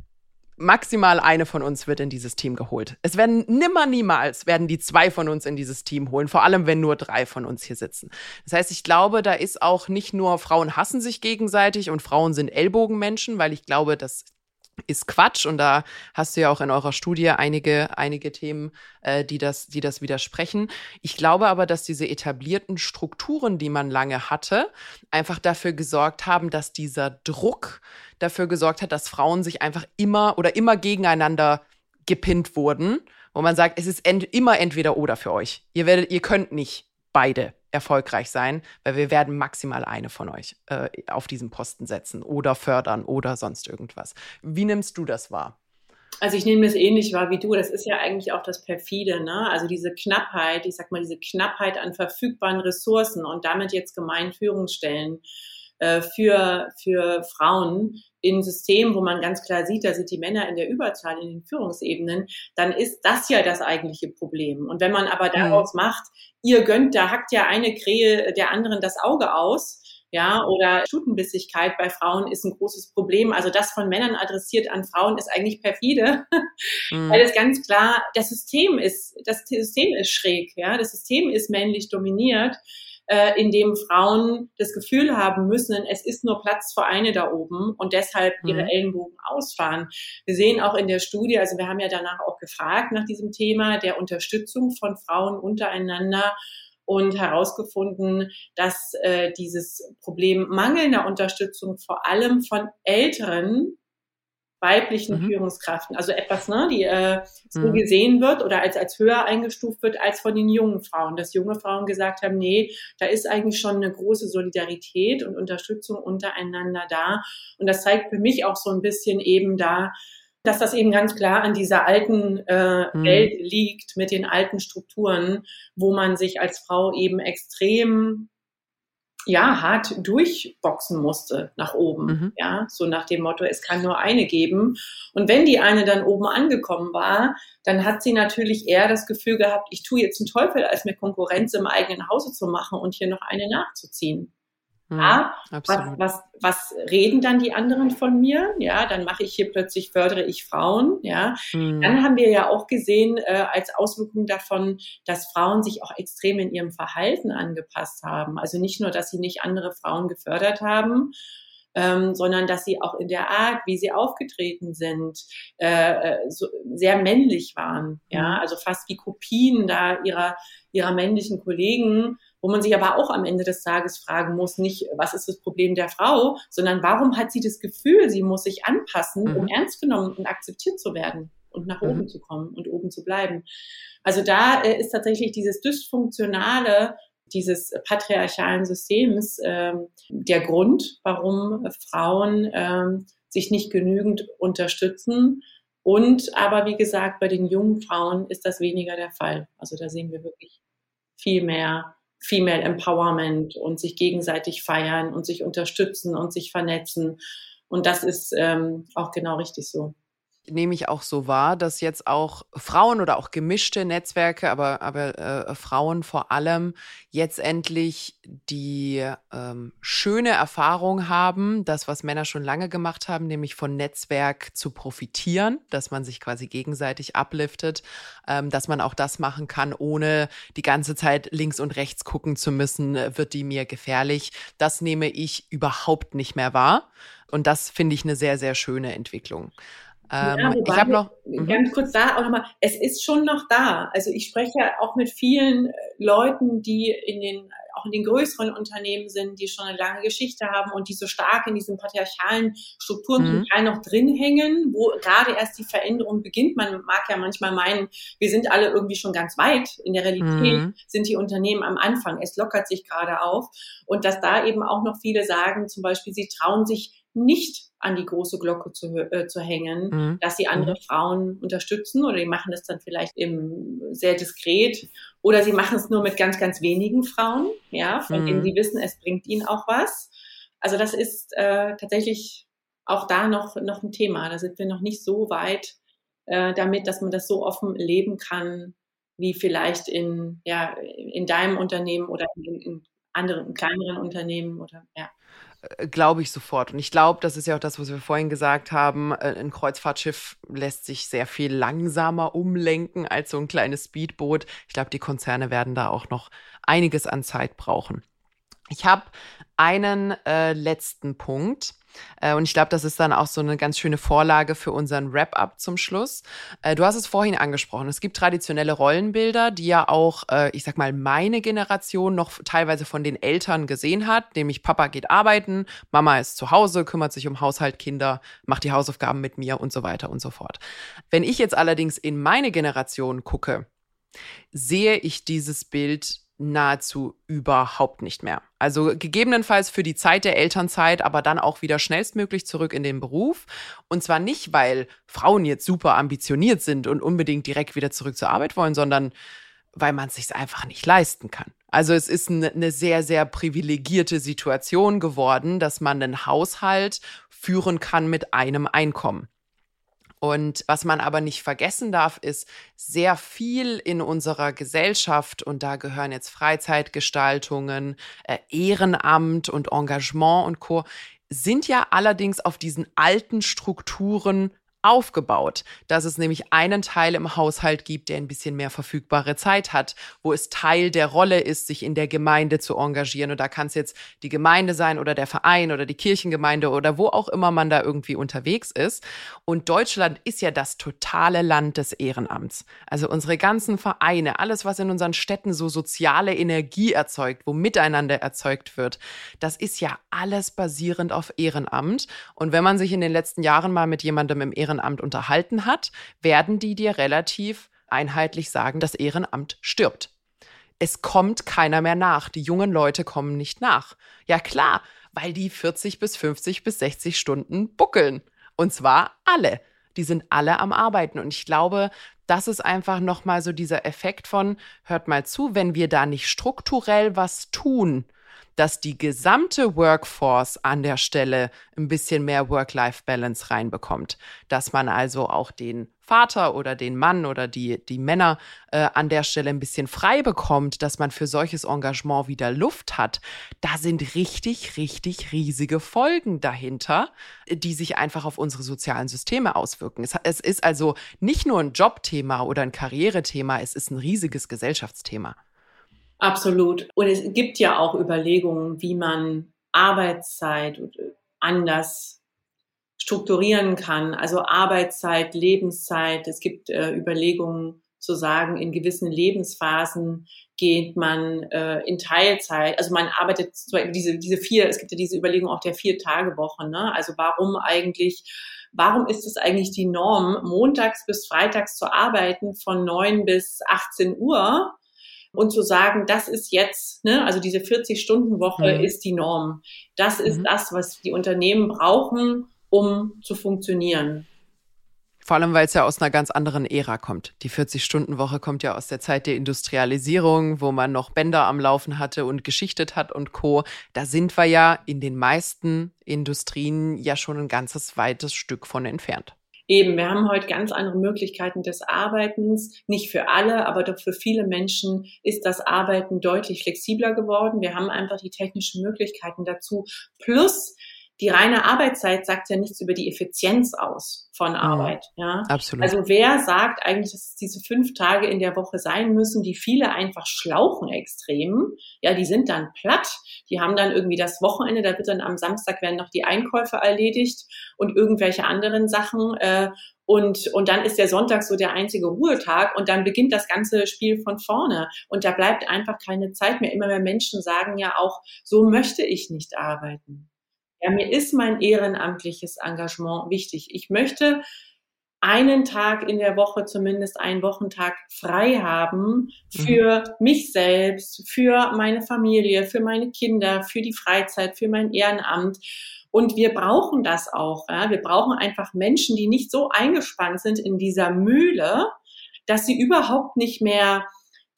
maximal eine von uns wird in dieses Team geholt. Es werden nimmer niemals werden die zwei von uns in dieses Team holen, vor allem wenn nur drei von uns hier sitzen. Das heißt, ich glaube, da ist auch nicht nur Frauen hassen sich gegenseitig und Frauen sind Ellbogenmenschen, weil ich glaube, das ist Quatsch und da hast du ja auch in eurer Studie einige einige Themen, äh, die das die das widersprechen. Ich glaube aber, dass diese etablierten Strukturen, die man lange hatte, einfach dafür gesorgt haben, dass dieser Druck dafür gesorgt hat, dass Frauen sich einfach immer oder immer gegeneinander gepinnt wurden, wo man sagt, es ist ent immer entweder oder für euch. Ihr werdet ihr könnt nicht beide erfolgreich sein, weil wir werden maximal eine von euch äh, auf diesen Posten setzen oder fördern oder sonst irgendwas. Wie nimmst du das wahr? Also ich nehme das ähnlich wahr wie du. Das ist ja eigentlich auch das perfide, ne? Also diese Knappheit, ich sag mal diese Knappheit an verfügbaren Ressourcen und damit jetzt gemein Führungsstellen äh, für, für Frauen in Systemen, wo man ganz klar sieht, da sind die Männer in der Überzahl in den Führungsebenen, dann ist das ja das eigentliche Problem. Und wenn man aber daraus mhm. macht, ihr gönnt, da hackt ja eine Krähe der anderen das Auge aus, ja, oder Stutenbissigkeit bei Frauen ist ein großes Problem. Also das von Männern adressiert an Frauen ist eigentlich perfide, mhm. weil es ganz klar, das System ist, das System ist schräg, ja, das System ist männlich dominiert äh, in dem Frauen das Gefühl haben müssen, es ist nur Platz für eine da oben und deshalb ihre mhm. Ellenbogen ausfahren. Wir sehen auch in der Studie, also wir haben ja danach auch gefragt nach diesem Thema der Unterstützung von Frauen untereinander und herausgefunden, dass äh, dieses Problem mangelnder Unterstützung vor allem von älteren weiblichen mhm. Führungskräften, also etwas, ne, die äh, so mhm. gesehen wird oder als, als höher eingestuft wird als von den jungen Frauen, dass junge Frauen gesagt haben, nee, da ist eigentlich schon eine große Solidarität und Unterstützung untereinander da. Und das zeigt für mich auch so ein bisschen eben da, dass das eben ganz klar an dieser alten äh, mhm. Welt liegt mit den alten Strukturen, wo man sich als Frau eben extrem ja, hart durchboxen musste nach oben. Mhm. Ja, so nach dem Motto, es kann nur eine geben. Und wenn die eine dann oben angekommen war, dann hat sie natürlich eher das Gefühl gehabt, ich tue jetzt einen Teufel, als mir Konkurrenz im eigenen Hause zu machen und hier noch eine nachzuziehen. Ja, mhm, was, was, was reden dann die anderen von mir? Ja, dann mache ich hier plötzlich, fördere ich Frauen. Ja, mhm. dann haben wir ja auch gesehen äh, als Auswirkung davon, dass Frauen sich auch extrem in ihrem Verhalten angepasst haben. Also nicht nur, dass sie nicht andere Frauen gefördert haben, ähm, sondern dass sie auch in der Art, wie sie aufgetreten sind, äh, äh so sehr männlich waren. Ja, mhm. also fast wie Kopien da ihrer ihrer männlichen Kollegen wo man sich aber auch am Ende des Tages fragen muss, nicht, was ist das Problem der Frau, sondern warum hat sie das Gefühl, sie muss sich anpassen, um mhm. ernst genommen und akzeptiert zu werden und nach oben mhm. zu kommen und oben zu bleiben. Also da äh, ist tatsächlich dieses dysfunktionale dieses patriarchalen Systems ähm, der Grund, warum Frauen ähm, sich nicht genügend unterstützen. Und aber wie gesagt, bei den jungen Frauen ist das weniger der Fall. Also da sehen wir wirklich viel mehr Female Empowerment und sich gegenseitig feiern und sich unterstützen und sich vernetzen. Und das ist ähm, auch genau richtig so. Nehme ich auch so wahr, dass jetzt auch Frauen oder auch gemischte Netzwerke, aber, aber äh, Frauen vor allem jetzt endlich die ähm, schöne Erfahrung haben, das, was Männer schon lange gemacht haben, nämlich von Netzwerk zu profitieren, dass man sich quasi gegenseitig upliftet, ähm, dass man auch das machen kann, ohne die ganze Zeit links und rechts gucken zu müssen, wird die mir gefährlich. Das nehme ich überhaupt nicht mehr wahr. Und das finde ich eine sehr, sehr schöne Entwicklung. Ähm, ja, ich habe noch mhm. ganz kurz da auch nochmal. Es ist schon noch da. Also ich spreche auch mit vielen äh, Leuten, die in den auch in den größeren Unternehmen sind, die schon eine lange Geschichte haben und die so stark in diesen patriarchalen Strukturen mhm. zum Teil noch drin hängen, wo gerade erst die Veränderung beginnt. Man mag ja manchmal meinen, wir sind alle irgendwie schon ganz weit. In der Realität mhm. sind die Unternehmen am Anfang. Es lockert sich gerade auf. Und dass da eben auch noch viele sagen, zum Beispiel, sie trauen sich nicht an die große Glocke zu, äh, zu hängen, mhm. dass sie andere mhm. Frauen unterstützen oder die machen das dann vielleicht im, sehr diskret oder sie machen es nur mit ganz, ganz wenigen Frauen, ja, von mhm. denen sie wissen, es bringt ihnen auch was. Also das ist äh, tatsächlich auch da noch, noch ein Thema. Da sind wir noch nicht so weit äh, damit, dass man das so offen leben kann, wie vielleicht in, ja, in deinem Unternehmen oder in, in anderen, in kleineren Unternehmen oder ja. Äh, glaube ich sofort. Und ich glaube, das ist ja auch das, was wir vorhin gesagt haben. Äh, ein Kreuzfahrtschiff lässt sich sehr viel langsamer umlenken als so ein kleines Speedboot. Ich glaube, die Konzerne werden da auch noch einiges an Zeit brauchen. Ich habe einen äh, letzten Punkt. Äh, und ich glaube, das ist dann auch so eine ganz schöne Vorlage für unseren Wrap-up zum Schluss. Äh, du hast es vorhin angesprochen. Es gibt traditionelle Rollenbilder, die ja auch, äh, ich sag mal, meine Generation noch teilweise von den Eltern gesehen hat, nämlich Papa geht arbeiten, Mama ist zu Hause, kümmert sich um Haushalt, Kinder, macht die Hausaufgaben mit mir und so weiter und so fort. Wenn ich jetzt allerdings in meine Generation gucke, sehe ich dieses Bild nahezu überhaupt nicht mehr. Also gegebenenfalls für die Zeit der Elternzeit, aber dann auch wieder schnellstmöglich zurück in den Beruf. Und zwar nicht, weil Frauen jetzt super ambitioniert sind und unbedingt direkt wieder zurück zur Arbeit wollen, sondern weil man es sich einfach nicht leisten kann. Also es ist eine sehr, sehr privilegierte Situation geworden, dass man einen Haushalt führen kann mit einem Einkommen. Und was man aber nicht vergessen darf, ist sehr viel in unserer Gesellschaft, und da gehören jetzt Freizeitgestaltungen, äh, Ehrenamt und Engagement und Co., sind ja allerdings auf diesen alten Strukturen aufgebaut, dass es nämlich einen Teil im Haushalt gibt, der ein bisschen mehr verfügbare Zeit hat, wo es Teil der Rolle ist, sich in der Gemeinde zu engagieren. Und da kann es jetzt die Gemeinde sein oder der Verein oder die Kirchengemeinde oder wo auch immer man da irgendwie unterwegs ist. Und Deutschland ist ja das totale Land des Ehrenamts. Also unsere ganzen Vereine, alles, was in unseren Städten so soziale Energie erzeugt, wo miteinander erzeugt wird, das ist ja alles basierend auf Ehrenamt. Und wenn man sich in den letzten Jahren mal mit jemandem im Ehrenamt Ehrenamt unterhalten hat, werden die dir relativ einheitlich sagen, das Ehrenamt stirbt. Es kommt keiner mehr nach. Die jungen Leute kommen nicht nach. Ja klar, weil die 40 bis 50 bis 60 Stunden buckeln. Und zwar alle. Die sind alle am Arbeiten. Und ich glaube, das ist einfach nochmal so dieser Effekt von, hört mal zu, wenn wir da nicht strukturell was tun, dass die gesamte Workforce an der Stelle ein bisschen mehr Work-Life-Balance reinbekommt. Dass man also auch den Vater oder den Mann oder die, die Männer äh, an der Stelle ein bisschen frei bekommt, dass man für solches Engagement wieder Luft hat, da sind richtig, richtig riesige Folgen dahinter, die sich einfach auf unsere sozialen Systeme auswirken. Es, es ist also nicht nur ein Jobthema oder ein Karrierethema, es ist ein riesiges Gesellschaftsthema. Absolut. Und es gibt ja auch Überlegungen, wie man Arbeitszeit anders strukturieren kann. Also Arbeitszeit, Lebenszeit. Es gibt äh, Überlegungen zu sagen, in gewissen Lebensphasen geht man äh, in Teilzeit. Also man arbeitet diese, diese vier, es gibt ja diese Überlegung auch der Vier-Tage-Woche. Ne? Also warum eigentlich warum ist es eigentlich die Norm, montags bis freitags zu arbeiten von neun bis 18 Uhr und zu sagen, das ist jetzt, ne, also diese 40-Stunden-Woche mhm. ist die Norm. Das ist mhm. das, was die Unternehmen brauchen, um zu funktionieren. Vor allem, weil es ja aus einer ganz anderen Ära kommt. Die 40-Stunden-Woche kommt ja aus der Zeit der Industrialisierung, wo man noch Bänder am Laufen hatte und geschichtet hat und Co. Da sind wir ja in den meisten Industrien ja schon ein ganzes weites Stück von entfernt. Eben, wir haben heute ganz andere Möglichkeiten des Arbeitens. Nicht für alle, aber doch für viele Menschen ist das Arbeiten deutlich flexibler geworden. Wir haben einfach die technischen Möglichkeiten dazu. Plus, die reine Arbeitszeit sagt ja nichts über die Effizienz aus von Arbeit. Ja, absolut. Also wer sagt eigentlich, dass es diese fünf Tage in der Woche sein müssen, die viele einfach schlauchen extrem? Ja, die sind dann platt. Die haben dann irgendwie das Wochenende, da wird dann am Samstag werden noch die Einkäufe erledigt und irgendwelche anderen Sachen. Äh, und, und dann ist der Sonntag so der einzige Ruhetag und dann beginnt das ganze Spiel von vorne. Und da bleibt einfach keine Zeit mehr. Immer mehr Menschen sagen ja auch, so möchte ich nicht arbeiten. Ja, mir ist mein ehrenamtliches Engagement wichtig. Ich möchte einen Tag in der Woche, zumindest einen Wochentag frei haben für mhm. mich selbst, für meine Familie, für meine Kinder, für die Freizeit, für mein Ehrenamt. Und wir brauchen das auch. Ja? Wir brauchen einfach Menschen, die nicht so eingespannt sind in dieser Mühle, dass sie überhaupt nicht mehr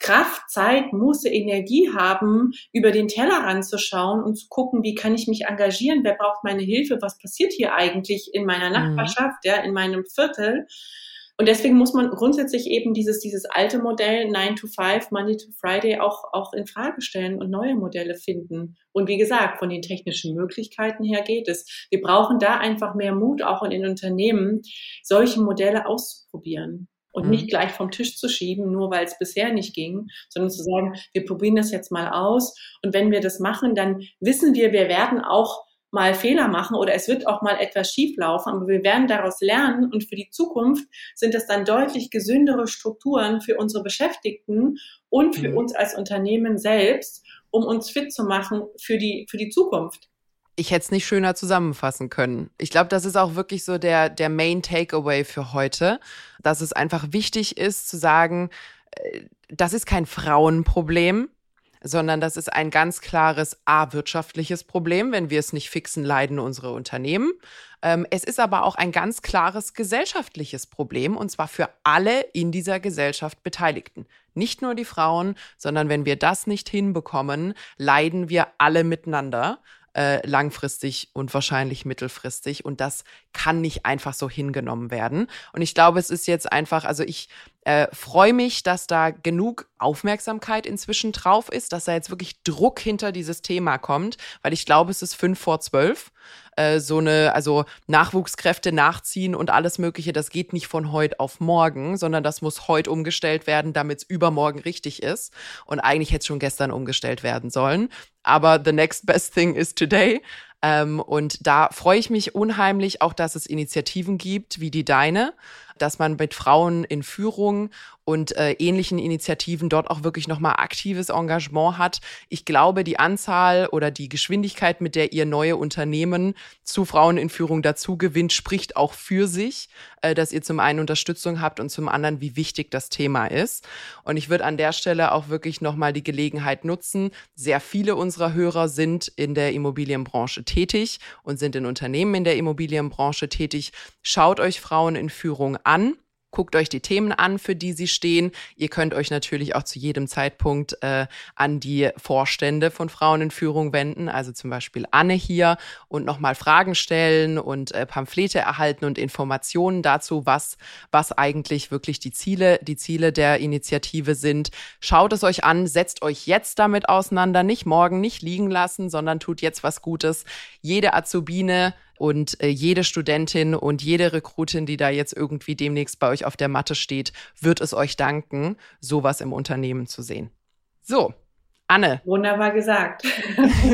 Kraft, Zeit, Muße, Energie haben, über den Tellerrand zu schauen und zu gucken, wie kann ich mich engagieren, wer braucht meine Hilfe, was passiert hier eigentlich in meiner mhm. Nachbarschaft, ja, in meinem Viertel. Und deswegen muss man grundsätzlich eben dieses, dieses alte Modell 9 to 5, Monday to Friday auch, auch in Frage stellen und neue Modelle finden. Und wie gesagt, von den technischen Möglichkeiten her geht es. Wir brauchen da einfach mehr Mut, auch in den Unternehmen, solche Modelle auszuprobieren und mhm. nicht gleich vom Tisch zu schieben, nur weil es bisher nicht ging, sondern zu sagen, wir probieren das jetzt mal aus. Und wenn wir das machen, dann wissen wir, wir werden auch mal Fehler machen oder es wird auch mal etwas schief laufen, aber wir werden daraus lernen und für die Zukunft sind es dann deutlich gesündere Strukturen für unsere Beschäftigten und für mhm. uns als Unternehmen selbst, um uns fit zu machen für die, für die Zukunft ich hätte es nicht schöner zusammenfassen können. Ich glaube, das ist auch wirklich so der, der Main Takeaway für heute, dass es einfach wichtig ist zu sagen, äh, das ist kein Frauenproblem, sondern das ist ein ganz klares A, wirtschaftliches Problem. Wenn wir es nicht fixen, leiden unsere Unternehmen. Ähm, es ist aber auch ein ganz klares gesellschaftliches Problem und zwar für alle in dieser Gesellschaft Beteiligten. Nicht nur die Frauen, sondern wenn wir das nicht hinbekommen, leiden wir alle miteinander äh, langfristig und wahrscheinlich mittelfristig. Und das kann nicht einfach so hingenommen werden. Und ich glaube, es ist jetzt einfach, also ich äh, freue mich, dass da genug Aufmerksamkeit inzwischen drauf ist, dass da jetzt wirklich Druck hinter dieses Thema kommt, weil ich glaube, es ist fünf vor zwölf. Äh, so eine, also Nachwuchskräfte nachziehen und alles Mögliche, das geht nicht von heute auf morgen, sondern das muss heute umgestellt werden, damit es übermorgen richtig ist. Und eigentlich hätte es schon gestern umgestellt werden sollen. Aber the next best thing is today. Ähm, und da freue ich mich unheimlich auch, dass es Initiativen gibt wie die deine, dass man mit Frauen in Führung und äh, ähnlichen Initiativen dort auch wirklich nochmal aktives Engagement hat. Ich glaube, die Anzahl oder die Geschwindigkeit, mit der ihr neue Unternehmen zu Frauen in Führung dazu gewinnt, spricht auch für sich, äh, dass ihr zum einen Unterstützung habt und zum anderen, wie wichtig das Thema ist. Und ich würde an der Stelle auch wirklich nochmal die Gelegenheit nutzen. Sehr viele unserer Hörer sind in der Immobilienbranche tätig und sind in Unternehmen in der Immobilienbranche tätig. Schaut euch Frauen in Führung an. Guckt euch die Themen an, für die sie stehen. Ihr könnt euch natürlich auch zu jedem Zeitpunkt äh, an die Vorstände von Frauen in Führung wenden, also zum Beispiel Anne hier und nochmal Fragen stellen und äh, Pamphlete erhalten und Informationen dazu, was, was eigentlich wirklich die Ziele, die Ziele der Initiative sind. Schaut es euch an, setzt euch jetzt damit auseinander, nicht morgen, nicht liegen lassen, sondern tut jetzt was Gutes. Jede Azubine und äh, jede Studentin und jede Rekrutin, die da jetzt irgendwie demnächst bei euch auf der Matte steht, wird es euch danken, sowas im Unternehmen zu sehen. So, Anne. Wunderbar gesagt.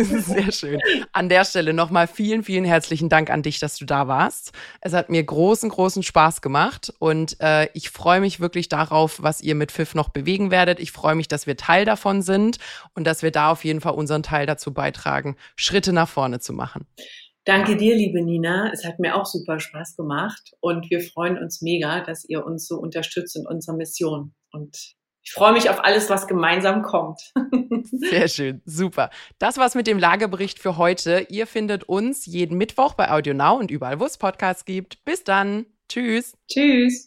Sehr schön. An der Stelle nochmal vielen, vielen herzlichen Dank an dich, dass du da warst. Es hat mir großen, großen Spaß gemacht und äh, ich freue mich wirklich darauf, was ihr mit Pfiff noch bewegen werdet. Ich freue mich, dass wir Teil davon sind und dass wir da auf jeden Fall unseren Teil dazu beitragen, Schritte nach vorne zu machen. Danke dir, liebe Nina. Es hat mir auch super Spaß gemacht und wir freuen uns mega, dass ihr uns so unterstützt in unserer Mission. Und ich freue mich auf alles, was gemeinsam kommt. Sehr schön, super. Das war's mit dem Lagebericht für heute. Ihr findet uns jeden Mittwoch bei AudioNow und überall, wo es Podcasts gibt. Bis dann. Tschüss. Tschüss.